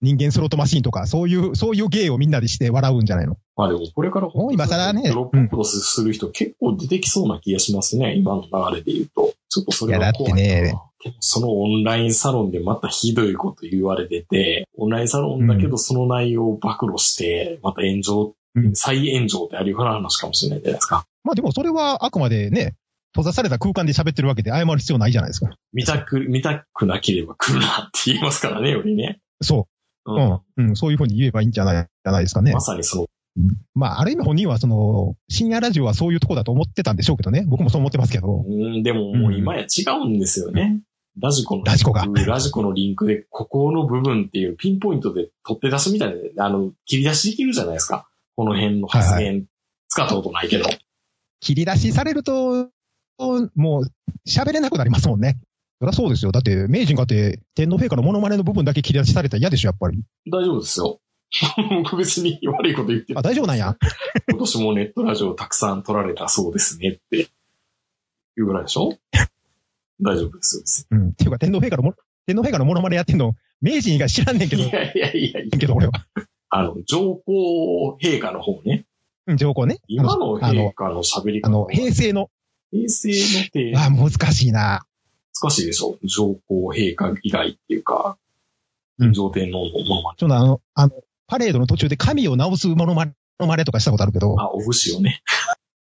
[SPEAKER 3] 人間スロットマシンとか、そういう、そういう芸をみんなでして笑うんじゃないの？
[SPEAKER 2] まあでも、これから
[SPEAKER 3] もう今更ね。
[SPEAKER 2] ドロップクロスする人結構出てきそうな気がしますね、今の流れで言うと。ちょっとそれは怖いな。
[SPEAKER 3] いやだってね
[SPEAKER 2] そのオンラインサロンでまたひどいこと言われてて、オンラインサロンだけどその内容を暴露して、また炎上、
[SPEAKER 3] うん
[SPEAKER 2] 再炎上ってあり得る話かもしれないじゃないですか。
[SPEAKER 3] まあでもそれはあくまでね、閉ざされた空間で喋ってるわけで謝る必要ないじゃないですか。
[SPEAKER 2] 見たく、見たくなければ来るなって言いますからね、よりね。
[SPEAKER 3] そうう。うん。うん。そういうふうに言えばいいんじゃない、じゃないですかね
[SPEAKER 2] ま。さにその、
[SPEAKER 3] まあ、ある意味本人はその、深夜ラジオはそういうとこだと思ってたんでしょうけどね。僕もそう思ってますけど。
[SPEAKER 2] うん、でももう今や違うんですよね。ラジコの、
[SPEAKER 3] ラジコが
[SPEAKER 2] ラジコのリンクで、ここの部分っていうピンポイントで取って出しみたいな、あの、切り出しできるじゃないですか。この辺の発言、使ったことないけど。
[SPEAKER 3] 切り出しされると、もう、喋れなくなりますもんね。そりゃそうですよ。だって、名人がって、天皇陛下のモノマネの部分だけ切り出しされたら嫌でしょ、やっぱり。
[SPEAKER 2] 大丈夫ですよ。(laughs) 僕別に悪いこと言って
[SPEAKER 3] あ、大丈夫なんや。
[SPEAKER 2] 今年もネットラジオたくさん撮られたそうですねっていうぐらいでしょ？大丈夫です
[SPEAKER 3] うん。っていうか、天皇陛下のも、天皇陛下のモノマネやってんの、名人以外知らんねんけど、
[SPEAKER 2] に。いやいやいやいや
[SPEAKER 3] けど俺は。
[SPEAKER 2] あの、上皇陛下の方ね。
[SPEAKER 3] うん上皇ね。
[SPEAKER 2] 今の
[SPEAKER 3] あの、
[SPEAKER 2] 陛下の喋り方
[SPEAKER 3] あの、平成の、
[SPEAKER 2] 平成のって
[SPEAKER 3] あ、難しいな。
[SPEAKER 2] 難しいでしょ上皇陛下以外っていうか、
[SPEAKER 3] うん
[SPEAKER 2] 上天皇のものまね。
[SPEAKER 3] ちょっとあの、あの、パレードの途中で髪を直すものまね、まねとかしたことあるけど、
[SPEAKER 2] あ、お節をね。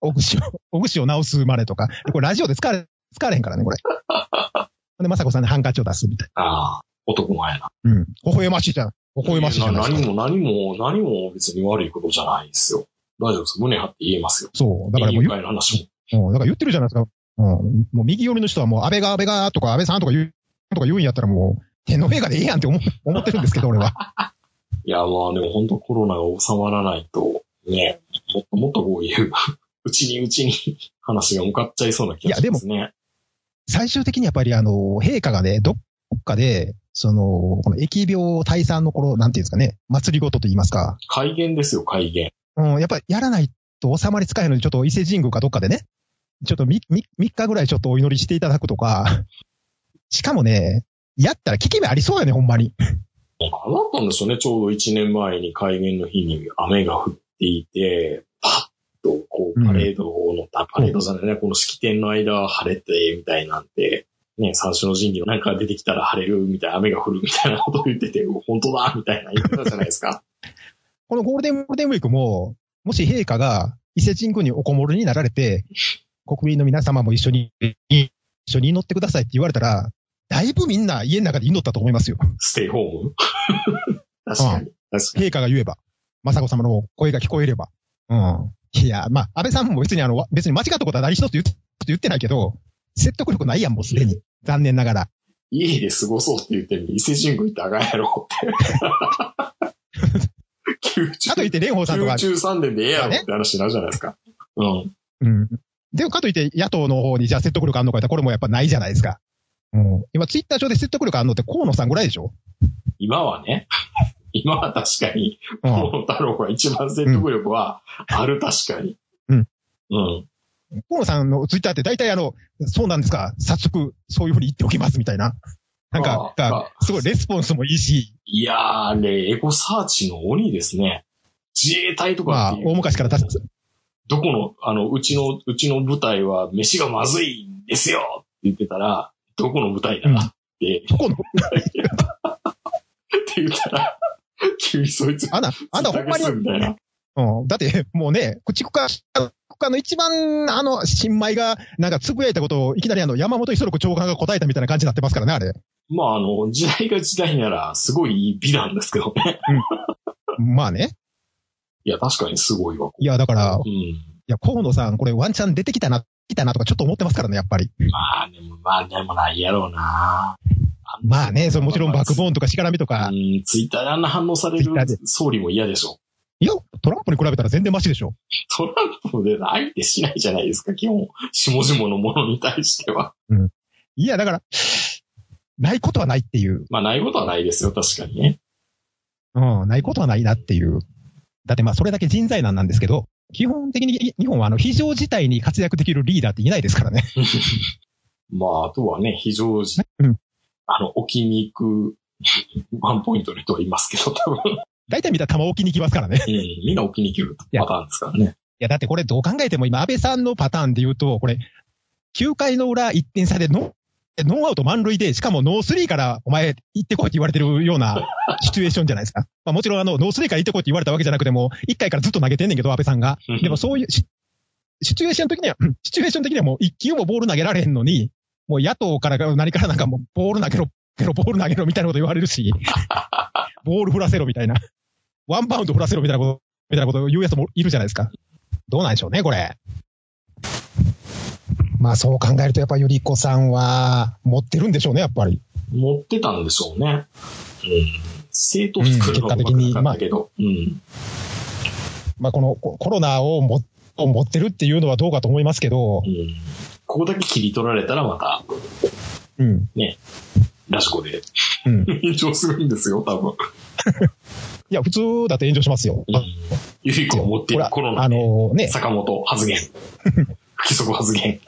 [SPEAKER 3] お串を、お串を直すまねとか、これラジオで使われ、使われへんからね、これ。(laughs) で、まさこさんでハンカチを出すみたい
[SPEAKER 2] ああ、男前な。
[SPEAKER 3] な。うん。微笑ましいじゃん。微笑ましいじゃないですか。
[SPEAKER 2] 何も何も、何も別に悪いことじゃないですよ。大丈夫です。胸張って言えますよ。
[SPEAKER 3] そう。だからもう言
[SPEAKER 2] 会の話
[SPEAKER 3] う、うん、だから言ってるじゃないですか。うん。もう右読みの人はもう安倍が安倍がとか安倍さんとか言う、とか言うんやったらもう、天皇陛下でええやんって思思ってるんですけど、俺は。
[SPEAKER 2] も。(laughs) いや、まあでも本当コロナが収まらないと、ね、もっともっとこういう、(laughs) うちにうちに話が向かっちゃいそうな気がしますね。
[SPEAKER 3] 最終的にやっぱりあの、陛下がね、どっかで、その、この疫病退散の頃、なんていうんですかね、祭りごとと言いますか。
[SPEAKER 2] 改元ですよ、改元。
[SPEAKER 3] うん、やっぱりやらないと収まりつかへんのに、ちょっと伊勢神宮かどっかでね、ちょっと 3, 3日ぐらいちょっとお祈りしていただくとか、(laughs) しかもね、やったら効き目ありそうやね、ほんまに。(laughs)
[SPEAKER 2] あったんですよね。ちょうど1年前に改元の日に雨が降っていて、とこうパレードの、あパレードじゃないね、この式典の間晴れて、みたいなんて、ね、三種の神器のなんか出てきたら晴れるみたいな、雨が降るみたいなことを言ってて、(laughs) 本当だみたいな言ってたじゃないですか。(laughs)
[SPEAKER 3] このゴールデンゴールデンウィークも、もし陛下が伊勢神宮におこもりになられて、国民の皆様も一緒に、一緒に祈ってくださいって言われたら、だいぶみんな家の中で祈ったと思いますよ。
[SPEAKER 2] ステイホーム？(laughs) 確かに。確かに。
[SPEAKER 3] 陛下が言えば。雅子様の声が聞こえれば。うん。いや、まあ、安倍さんも別にあの、別に間違ったことは何一つ言って言ってないけど、説得力ないやん、もうすでに。残念ながら。
[SPEAKER 2] 家で過ごそうって言ってる伊勢神宮行ってあかんやろって。
[SPEAKER 3] かといって (laughs) 蓮舫さんとか
[SPEAKER 2] 宮、中三年でええやろって話になるじゃないですか。うん。
[SPEAKER 3] うん。でもかといって野党の方にじゃあ説得力あんのかってこれもやっぱないじゃないですか。うん。今ツイッター上で説得力あんのって河野さんぐらいでしょ？
[SPEAKER 2] 今はね、今は確かに、
[SPEAKER 3] うん。
[SPEAKER 2] 河野太郎が一番説得力はある、確かに。
[SPEAKER 3] うん。
[SPEAKER 2] うん。
[SPEAKER 3] 河野さんのツイッターって大体あの、そうなんですか？早速、そういうふうに言っておきますみたいな。なんか、すごいレスポンスもいいし、
[SPEAKER 2] いやー、あれ、エゴサーチの鬼ですね。自衛隊と
[SPEAKER 3] まあ、
[SPEAKER 2] かっていう。
[SPEAKER 3] 大昔から出す。
[SPEAKER 2] どこの、あの、うちの、うちの部隊は飯がまずいんですよって言ってたら、どこの部隊だ？って、
[SPEAKER 3] どこの、(laughs)
[SPEAKER 2] って言ったら、急にそいつ、
[SPEAKER 3] あんな、あんなほんまに。うん。だって、もうね、駆逐化、他の一番、あの、新米が、なんか、つぶやいたことを、いきなりあの、山本五十六長官が答えたみたいな感じになってますからね、あれ。
[SPEAKER 2] まあ、あの、時代が時代なら、すごいいい美なんですけどね。
[SPEAKER 3] まあね。
[SPEAKER 2] いや、確かにすごいわ。
[SPEAKER 3] いや、だから、
[SPEAKER 2] う
[SPEAKER 3] い
[SPEAKER 2] ん。
[SPEAKER 3] や、河野さん、これワンチャン出てきたな、来たなとかちょっと思ってますからね、やっぱり。
[SPEAKER 2] まあ、でも、まあ、でもないやろうな。
[SPEAKER 3] まあね、それもちろんバックボーンとかしがらみとか
[SPEAKER 2] う。ん、ツイッターであんな反応される総理も嫌でしょ。
[SPEAKER 3] いや、トランプに比べたら全然マシでしょ。
[SPEAKER 2] トランプで相手しないじゃないですか、基本。下々のものに対しては。
[SPEAKER 3] いや、だから、ないことはないっていう。
[SPEAKER 2] まあ、ないことはないですよ、確かにね。
[SPEAKER 3] うん、ないことはないなっていう。だってまあ、それだけ人材なんなんですけど、基本的に日本はあの、非常事態に活躍できるリーダーっていないですからね。(laughs)
[SPEAKER 2] まあ、あとはね、非常時、
[SPEAKER 3] うん
[SPEAKER 2] あの、置きに行く、ワンポイントの人はいますけど、多分。
[SPEAKER 3] 大体みんな玉置きに行きますからね。
[SPEAKER 2] うん、みんな置きに来るパターンですからね。
[SPEAKER 3] いや、だってこれどう考えても今、安倍さんのパターンで言うと、これ、9回の裏1点差でノノーアウト満塁で、しかもノースリーからお前行ってこいって言われてるような (laughs) シチュエーションじゃないですか。まあもちろんあの、ノースリーから行ってこいって言われたわけじゃなくても、1回からずっと投げてんねんけど、安倍さんが。でもそういうシ、シチュエーション的には、シチュエーション的にはもう1球もボール投げられへんのに、もう野党からが何からなんかもうボール投げろ、投げろ、ボール投げろみたいなこと言われるし、(laughs) ボール振らせろみたいな。ワンバウンド振らせろみたいなこと、みたいなことを言うやつもいるじゃないですか。どうなんでしょうね、これ。まあそう考えると、やっぱゆり子さんは持ってるんでしょうね、やっぱり。
[SPEAKER 2] 持ってたんでしょうね。うん。政党作るのが
[SPEAKER 3] うん結果的に
[SPEAKER 2] 分かったけど。うん。
[SPEAKER 3] まあこのココロナをもを持ってるっていうのはどうかと思いますけど、
[SPEAKER 2] うん。ここだけ切り取られたらまた、
[SPEAKER 3] うん。
[SPEAKER 2] ラジコで
[SPEAKER 3] うん。(laughs)
[SPEAKER 2] 炎上するんですよ、多分。(laughs)
[SPEAKER 3] いや、普通だって炎上しますよ。
[SPEAKER 2] うん。ゆり子を持っているコロナ
[SPEAKER 3] あ
[SPEAKER 2] で、
[SPEAKER 3] のね、
[SPEAKER 2] 坂本発言。(laughs) 不規則発言。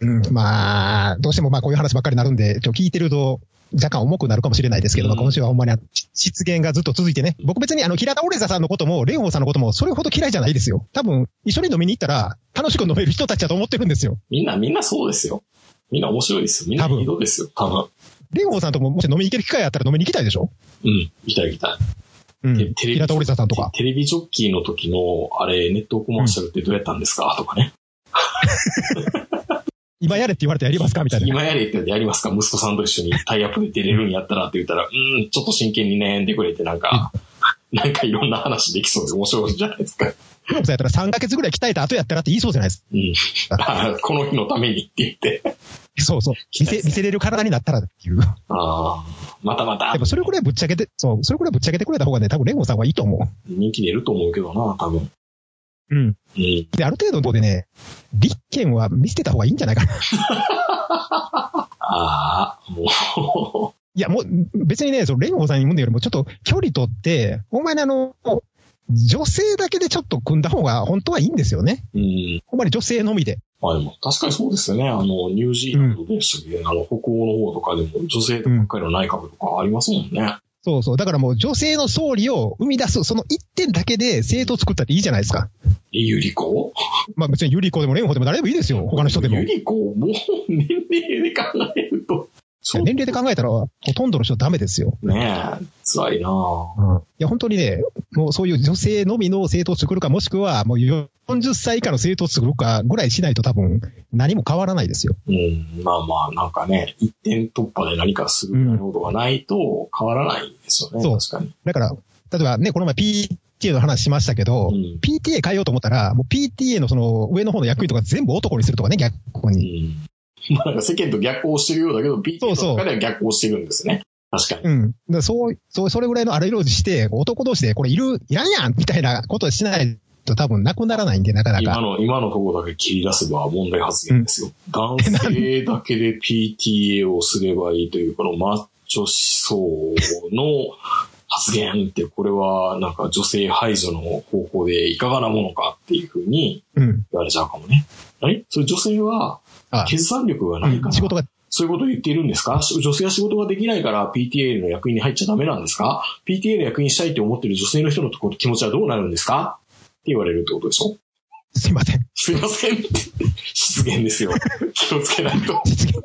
[SPEAKER 3] うん、まあ、どうしてもまあこういう話ばっかりになるんで、ちょ聞いてると、若干重くなるかもしれないですけど、
[SPEAKER 2] う
[SPEAKER 3] 今週はほんまに失言がずっと続いてね。僕別にあの、平田オレザさんのことも、レオンさんのことも、それほど嫌いじゃないですよ。多分、一緒に飲みに行ったら、楽しく飲める人たちだと思ってるんですよ。
[SPEAKER 2] みんな、みんなそうですよ。みんな面白いですよ。みんな
[SPEAKER 3] 多分
[SPEAKER 2] いい人ですよ。多分。
[SPEAKER 3] レオンさんとももし飲みに行ける機会あったら飲みに行きたいでしょ？
[SPEAKER 2] うん。行きたい行きたい。
[SPEAKER 3] うん
[SPEAKER 2] で。テレビ
[SPEAKER 3] 平田オレザさんとか。
[SPEAKER 2] テレビジョッキーの時の、あれ、ネットコマーシャルってどうやったんですか？とかね。(laughs)
[SPEAKER 3] 今やれって言われてやりますかみたいな。
[SPEAKER 2] 今やれってやりますか息子さんと一緒にタイアップで出れるんやったらって言ったら、うん、ちょっと真剣に悩んでくれて、なんか、なんかいろんな話できそうで面白いじゃないですか。
[SPEAKER 3] レオンさんやったら3ヶ月ぐらい鍛えた後やったらって言いそうじゃないです
[SPEAKER 2] うん。あこの日のためにって言って。
[SPEAKER 3] か。そうそう。見せ、見せれる体になったらっていう。
[SPEAKER 2] ああ、またまた
[SPEAKER 3] でもそれくらいぶっちゃけて、そう、それくらいぶっちゃけてくれた方がね、多分レオンさんはいいと思
[SPEAKER 2] 人気出ると思うけどな、多分。
[SPEAKER 3] う。うん。
[SPEAKER 2] うん。
[SPEAKER 3] で、ある程度のとこでね、立憲は見捨てた方がいいんじゃないかな。(laughs)
[SPEAKER 2] ああ、も
[SPEAKER 3] いや、もう、別にね、その、レオンさんに言うよりも、ちょっと距離取って、ほんまにあの、女性だけでちょっと組んだ方が本当はいいんですよね。
[SPEAKER 2] う、うん。
[SPEAKER 3] ほんまに女性のみで。
[SPEAKER 2] まあでも、確かにそうですよね。あの、ニュージーランドでしたっけ、あの、北欧の方とかでも女性ばっかりの内閣とかありますもんね。
[SPEAKER 3] そうそう。だからもう女性の総理を生み出す、その一点だけで政党作ったっていいじゃないですか。
[SPEAKER 2] えゆり子
[SPEAKER 3] まあ別にユリコでもレンホでも誰でもいいですよ。他の人でも。
[SPEAKER 2] ゆ
[SPEAKER 3] い
[SPEAKER 2] り子もう年齢で考えると。
[SPEAKER 3] や年齢で考えたら、ほとんどの人ダメですよ。
[SPEAKER 2] ねえ、辛いなぁ
[SPEAKER 3] うん。いや、本当にね、もうそういう女性のみの政党を作るか、もしくはもう40歳以下の政党を作るかぐらいしないと多分何も変わらないですよ。
[SPEAKER 2] うん、まあまあ、なんかね、一点突破で何かするようなことがないと変わらないんですよね。
[SPEAKER 3] そう
[SPEAKER 2] 確かに。
[SPEAKER 3] だから、例えばね、この前 PTA の話しましたけど、
[SPEAKER 2] うん
[SPEAKER 3] PTA 変えようと思ったら、もう PTA のその上の方の役員とか全部男にするとかね、逆
[SPEAKER 2] う
[SPEAKER 3] に。
[SPEAKER 2] ん。まあなんか世間と逆行してるようだけど、
[SPEAKER 3] う
[SPEAKER 2] とかでは逆行してるんですね。確かに。
[SPEAKER 3] うん。だそう、そう、それぐらいの荒色して、男同士でこれいる、いらんやんみたいなことしないと多分なくならないんで、なかなか。
[SPEAKER 2] 今の、今のところだけ切り出せば問題発言ですよ。(laughs) 男性だけで PTA をすればいいという、このマッチョ思想の発言って、これはなんか女性排除の方向でいかがなものかっていうふうに
[SPEAKER 3] うん。
[SPEAKER 2] 言われちゃうかもね。えそれ女性は
[SPEAKER 3] あ
[SPEAKER 2] 決断力がないから、
[SPEAKER 3] 仕事が、
[SPEAKER 2] そういうことを言っているんですか？女性は仕事ができないから PTA の役員に入っちゃダメなんですか ?PTA の役員したいって思ってる女性の人のとこ気持ちはどうなるんですか？って言われるってことでしょ？
[SPEAKER 3] すいません。
[SPEAKER 2] すいません。失言ですよ。気をつけないと。
[SPEAKER 3] 実現、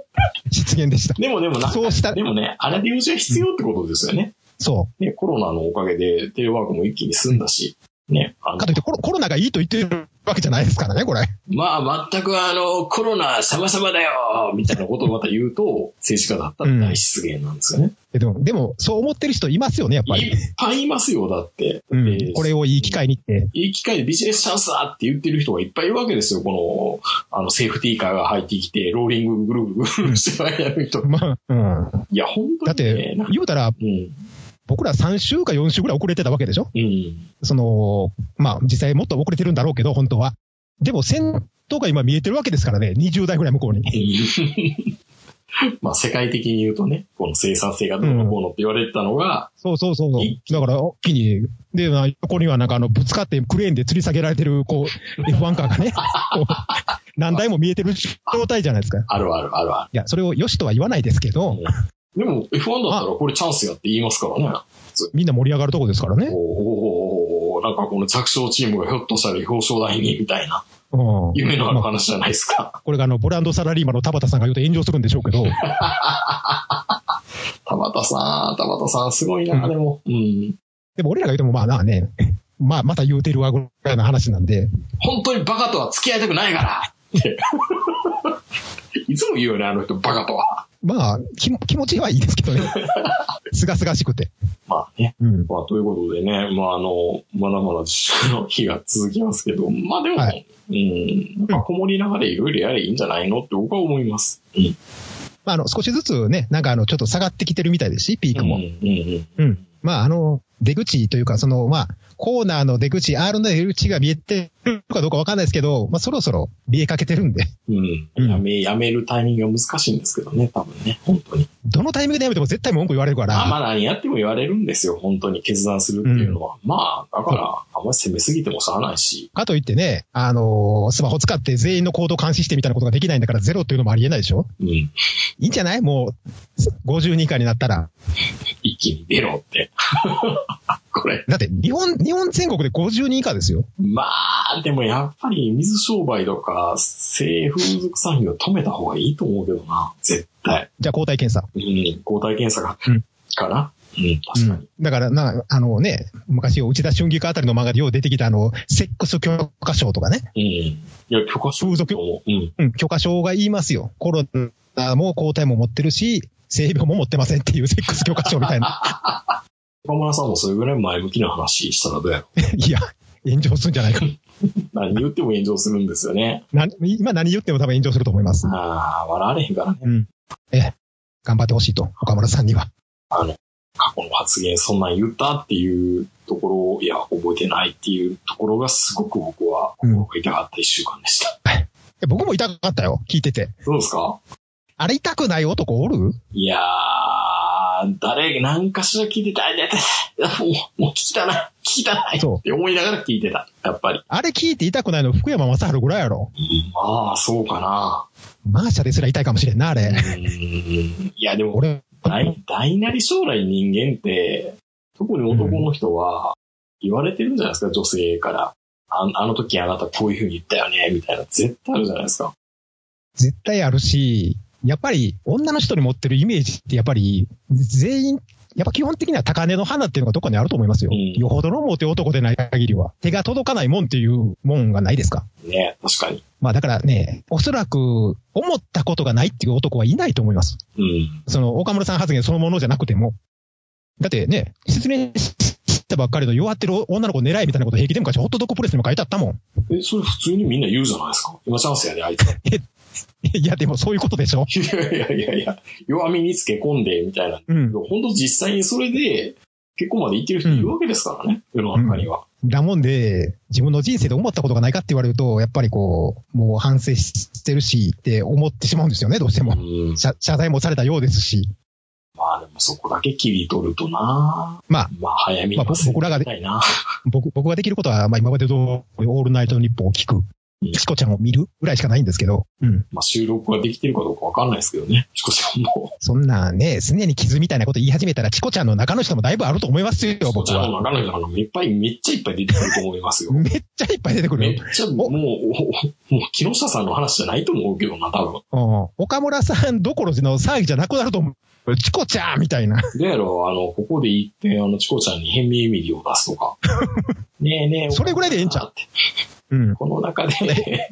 [SPEAKER 3] 実現でした。
[SPEAKER 2] でもでもな
[SPEAKER 3] そうした
[SPEAKER 2] でもね、あれで用事が必要ってことですよね。
[SPEAKER 3] そ
[SPEAKER 2] ね、コロナのおかげでテレワークも一気に済んだし、ね、
[SPEAKER 3] かといってコロコロナがいいと言ってるわけじゃないですからね、これ。
[SPEAKER 2] まあ全くあの、コロナ様々だよみたいなことをまた言うと、政治家だったら大失言なんですよね。
[SPEAKER 3] でも、でも、そう思ってる人いますよね、やっぱり
[SPEAKER 2] いっ。ぱいいますよ、だって。
[SPEAKER 3] うん
[SPEAKER 2] で。
[SPEAKER 3] これをいい機会にって。
[SPEAKER 2] いい機会でビジネスチャンスだって言ってる人がいっぱいいるわけですよ。この、あの、セーフティーカーが入ってきて、ローリングぐるぐるぐるぐるしてやる人。(laughs)
[SPEAKER 3] まあ、うん。
[SPEAKER 2] いや、本当
[SPEAKER 3] だっ
[SPEAKER 2] にね
[SPEAKER 3] て、
[SPEAKER 2] なんか
[SPEAKER 3] 言うたら、
[SPEAKER 2] うん。
[SPEAKER 3] 僕ら3週か4週ぐらい遅れてたわけでしょ？
[SPEAKER 2] うん。
[SPEAKER 3] その、まあ、実際もっと遅れてるんだろうけど、本当は。でも、戦闘が今見えてるわけですからね、20代ぐらい向こうに。(laughs)
[SPEAKER 2] まあ、世界的に言うとね、この生産性がどうのこうのって言われてたのが、
[SPEAKER 3] そうそうそうそう
[SPEAKER 2] 一。
[SPEAKER 3] だから、一気に、で、まあ、横にはなんかあの、ぶつかってクレーンで吊り下げられてる、こう、(laughs) F1 カーがね、何台も見えてる状態じゃないですか。い
[SPEAKER 2] あるあるあるあ
[SPEAKER 3] や、それを良しとは言わないですけど、
[SPEAKER 2] る。でも、F1 だったらこれチャンスやって言いますからね。
[SPEAKER 3] みんな盛り上がるとこですからね。
[SPEAKER 2] おーおーおーおーなんかこの弱小チームがひょっとしたら表彰台に、みたいな、
[SPEAKER 3] うん。
[SPEAKER 2] 夢のある
[SPEAKER 3] まあ
[SPEAKER 2] 話じゃないですか。
[SPEAKER 3] これがあの、ボランドサラリーマンの田畑さんが言うと炎上するんでしょうけど、(laughs)
[SPEAKER 2] 田畑さん、田畑さん、すごいな、
[SPEAKER 3] うん
[SPEAKER 2] でも。うん。
[SPEAKER 3] でも俺らが言うてもまあなあね、(laughs) まあまた言うてるわぐらいの話なんで、
[SPEAKER 2] 本当にバカとは付き合いたくないから (laughs) って。いつも言うよね、あの人、バカとは。
[SPEAKER 3] まあ、気も気持ちはいいですけどね。(laughs) すがすがしくて。
[SPEAKER 2] まあね。
[SPEAKER 3] うん。
[SPEAKER 2] まあ、ということでね、まあ、あの、まだまだ自粛の日が続きますけど、まあでも、
[SPEAKER 3] はい
[SPEAKER 2] うん、なんかこもりながらいろいろやればいいんじゃないのって僕は思います。うん。
[SPEAKER 3] まあ、あの、少しずつね、なんかあの、ちょっと下がってきてるみたいですし、ピークも。
[SPEAKER 2] うん、うん、
[SPEAKER 3] うん。まあ、あの、出口というか、その、まあ、コーナーの出口、R の出口が見えてるかどうかわかんないですけど、まあ、そろそろ見えかけてるんで、
[SPEAKER 2] うん。
[SPEAKER 3] うん
[SPEAKER 2] やめ、やめるタイミングが難しいんですけどね、多分ね、本当に。
[SPEAKER 3] どのタイミングでやめても絶対文句言われるから、
[SPEAKER 2] まあまあ何やっても言われるんですよ、本当に決断するっていうのは。まあ、だから、あんまり攻めすぎてもしゃあないし。
[SPEAKER 3] かといってね、あのースマホ使って全員の行動監視してみたいなことができないんだからゼロっていうのもありえないでしょ？
[SPEAKER 2] うん。
[SPEAKER 3] いいんじゃない？もう、52以下になったら。
[SPEAKER 2] 一気に出ろって。(laughs) これ。
[SPEAKER 3] だって、日本、日本全国で52以下ですよ。
[SPEAKER 2] まあ、でもやっぱり水商売とか、性風俗産業止めた方がいいと思うけどな。絶対。
[SPEAKER 3] じゃあ抗体検査。
[SPEAKER 2] うん。抗体検査が、
[SPEAKER 3] うん
[SPEAKER 2] かな。うん、確かに。
[SPEAKER 3] だから、な、あのね、昔、内田春菊あたりの漫画でよう出てきたあの、セックス許可証とかね。
[SPEAKER 2] うん。いや、許可証
[SPEAKER 3] 風俗。
[SPEAKER 2] うん。
[SPEAKER 3] うん、許可証が言いますよ。コロナも抗体も持ってるし、性病も持ってませんっていうセックス許可証みたいな。(laughs)
[SPEAKER 2] 岡村さんもそれぐらい前向きな話したらどうやろ (laughs)
[SPEAKER 3] いや、炎上するんじゃないか。(laughs)
[SPEAKER 2] 何言っても炎上するんですよね。
[SPEAKER 3] な今何言っても多分炎上すると思います。
[SPEAKER 2] ああ、笑われへんからね。
[SPEAKER 3] うん。ええ、頑張ってほしいと、岡村さんには。
[SPEAKER 2] あの、過去の発言そんなん言ったっていうところを、いや、覚えてないっていうところがすごく僕は心が痛かった一週間でした。(laughs)
[SPEAKER 3] え僕も痛かったよ、聞いてて。
[SPEAKER 2] どうですか？
[SPEAKER 3] あれ痛くない男おる？
[SPEAKER 2] いやー、誰、何かしら聞いてた。もう、もう聞きたない。聞きたなって思いながら聞いてた。やっぱり。
[SPEAKER 3] あれ聞いて痛くないの福山雅治ぐらいやろ。
[SPEAKER 2] うんまあ、そうかな。
[SPEAKER 3] マーシャですら痛いかもしれんな、あ
[SPEAKER 2] う
[SPEAKER 3] れ。
[SPEAKER 2] んいや、でも、
[SPEAKER 3] 俺、
[SPEAKER 2] 大、大なり将来人間って、特に男の人は言われてるんじゃないですか、女性から。ああの時あなたこういう風に言ったよね、みたいな。絶対あるじゃないですか。
[SPEAKER 3] 絶対あるし、やっぱり女の人に持ってるイメージってやっぱり全員、やっぱ基本的には高嶺の花っていうのがどっかにあると思いますよ。
[SPEAKER 2] うん
[SPEAKER 3] よほどのモテ男でない限りは。手が届かないもんっていうもんがないですか。
[SPEAKER 2] ね、確かに。
[SPEAKER 3] まあだからね、おそらく思ったことがないっていう男はいないと思います。
[SPEAKER 2] うん。
[SPEAKER 3] その岡村さん発言そのものじゃなくても。だってね、説明したばっかりの弱ってる女の子狙いみたいなこと平気で昔ホットドッグプレスにも書いてあったもん。
[SPEAKER 2] え、それ普通にみんな言うじゃないですか。今チャンスやで、あいつ。(laughs)
[SPEAKER 3] いやでもそういうことでしょ。
[SPEAKER 2] いやいやいやいや、弱みにつけ込んで、みたいな。
[SPEAKER 3] うん。
[SPEAKER 2] 本当実際にそれで、結婚まで言ってる人いるわけですからね、世の中には。
[SPEAKER 3] だもんで、自分の人生で思ったことがないかって言われると、やっぱりこう、もう反省してるしって思ってしまうんですよね、どうしても。
[SPEAKER 2] うん。
[SPEAKER 3] 謝謝罪もされたようですし。
[SPEAKER 2] まあでもそこだけ切り取るとな
[SPEAKER 3] まあ、
[SPEAKER 2] まあ早めに
[SPEAKER 3] まあ僕僕らがで
[SPEAKER 2] たいな。
[SPEAKER 3] 僕、僕ができることは、まあ今までどおりオールナイトニッポンを聞く
[SPEAKER 2] うん。
[SPEAKER 3] チコちゃんを見るぐらいしかないんですけど。うん。
[SPEAKER 2] まあ収録ができてるかどうかわかんないですけどね。チコちゃんも。
[SPEAKER 3] そんなね、常に傷みたいなこと言い始めたら、チコちゃんの中の人もだいぶあると思いますよ、
[SPEAKER 2] チコ
[SPEAKER 3] 僕は。
[SPEAKER 2] ちゃんの中の人あのいっぱい、めっちゃいっぱい出てくると思いますよ。(laughs)
[SPEAKER 3] めっちゃいっぱい出てく
[SPEAKER 2] めっ
[SPEAKER 3] る。
[SPEAKER 2] ちゃ、もう、もう、木下さんの話じゃないと思うけどな、多分。
[SPEAKER 3] うん岡村さんどころの騒ぎじゃなくなると思う。チコちゃんみたいな。
[SPEAKER 2] でやろ、あの、ここで言って、あの、チコちゃんに変名エミリを出すとか。(laughs) ねえねえ。
[SPEAKER 3] それぐらいでええんちゃう？
[SPEAKER 2] って
[SPEAKER 3] うん。
[SPEAKER 2] この中で、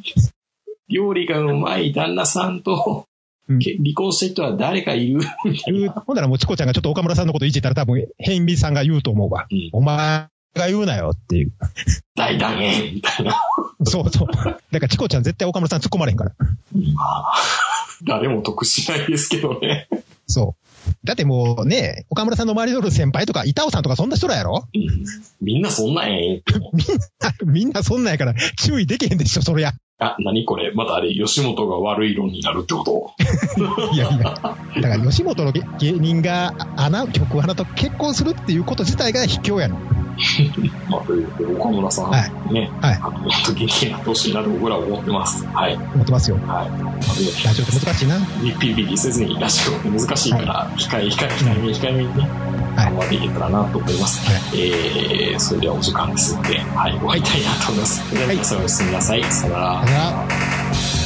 [SPEAKER 2] 料理がうまい旦那さんと、
[SPEAKER 3] うん
[SPEAKER 2] け離婚した人は誰かいる？みたいな。
[SPEAKER 3] ほんならもうチコちゃんがちょっと岡村さんのこといじったら多分、変美さんが言うと思うわ。
[SPEAKER 2] うん
[SPEAKER 3] お前が言うなよっていう。
[SPEAKER 2] 大団円みたいな。(laughs)
[SPEAKER 3] そうそう。だからチコちゃん絶対岡村さん突っ込まれへんから。
[SPEAKER 2] まあ、誰も得しないですけどね。
[SPEAKER 3] そう。だってもうね、岡村さんの周りにおる先輩とか、板尾さんとかそんな人らやろ？
[SPEAKER 2] うんみんなそんなんええん
[SPEAKER 3] みんな、みんなそんなんやから注意できへんでしょ、そりゃ。
[SPEAKER 2] あ、何これ？またあれ、吉本が悪い論になるってこと？(laughs)
[SPEAKER 3] いやいや。だから吉本の芸芸人が穴、曲穴と結婚するっていうこと自体が卑怯やの。(laughs)
[SPEAKER 2] まあ、ということで岡村さん、
[SPEAKER 3] は
[SPEAKER 2] ね、
[SPEAKER 3] はい
[SPEAKER 2] あの、もっと元気になってほしいなと僕らは思ってます。はい。
[SPEAKER 3] 思ってますよ。
[SPEAKER 2] はい。
[SPEAKER 3] ラジオって難しいな。
[SPEAKER 2] ピッピリピリせずにラジオって難しいから、控え、控え、控えめに控えめにね、
[SPEAKER 3] はい
[SPEAKER 2] 頑張っていけたらなと思います。
[SPEAKER 3] は
[SPEAKER 2] えー、それではお時間ですので、はい、終わりたいなと思います。それでは皆さんおやすみなさい。さよなら
[SPEAKER 3] だか。ら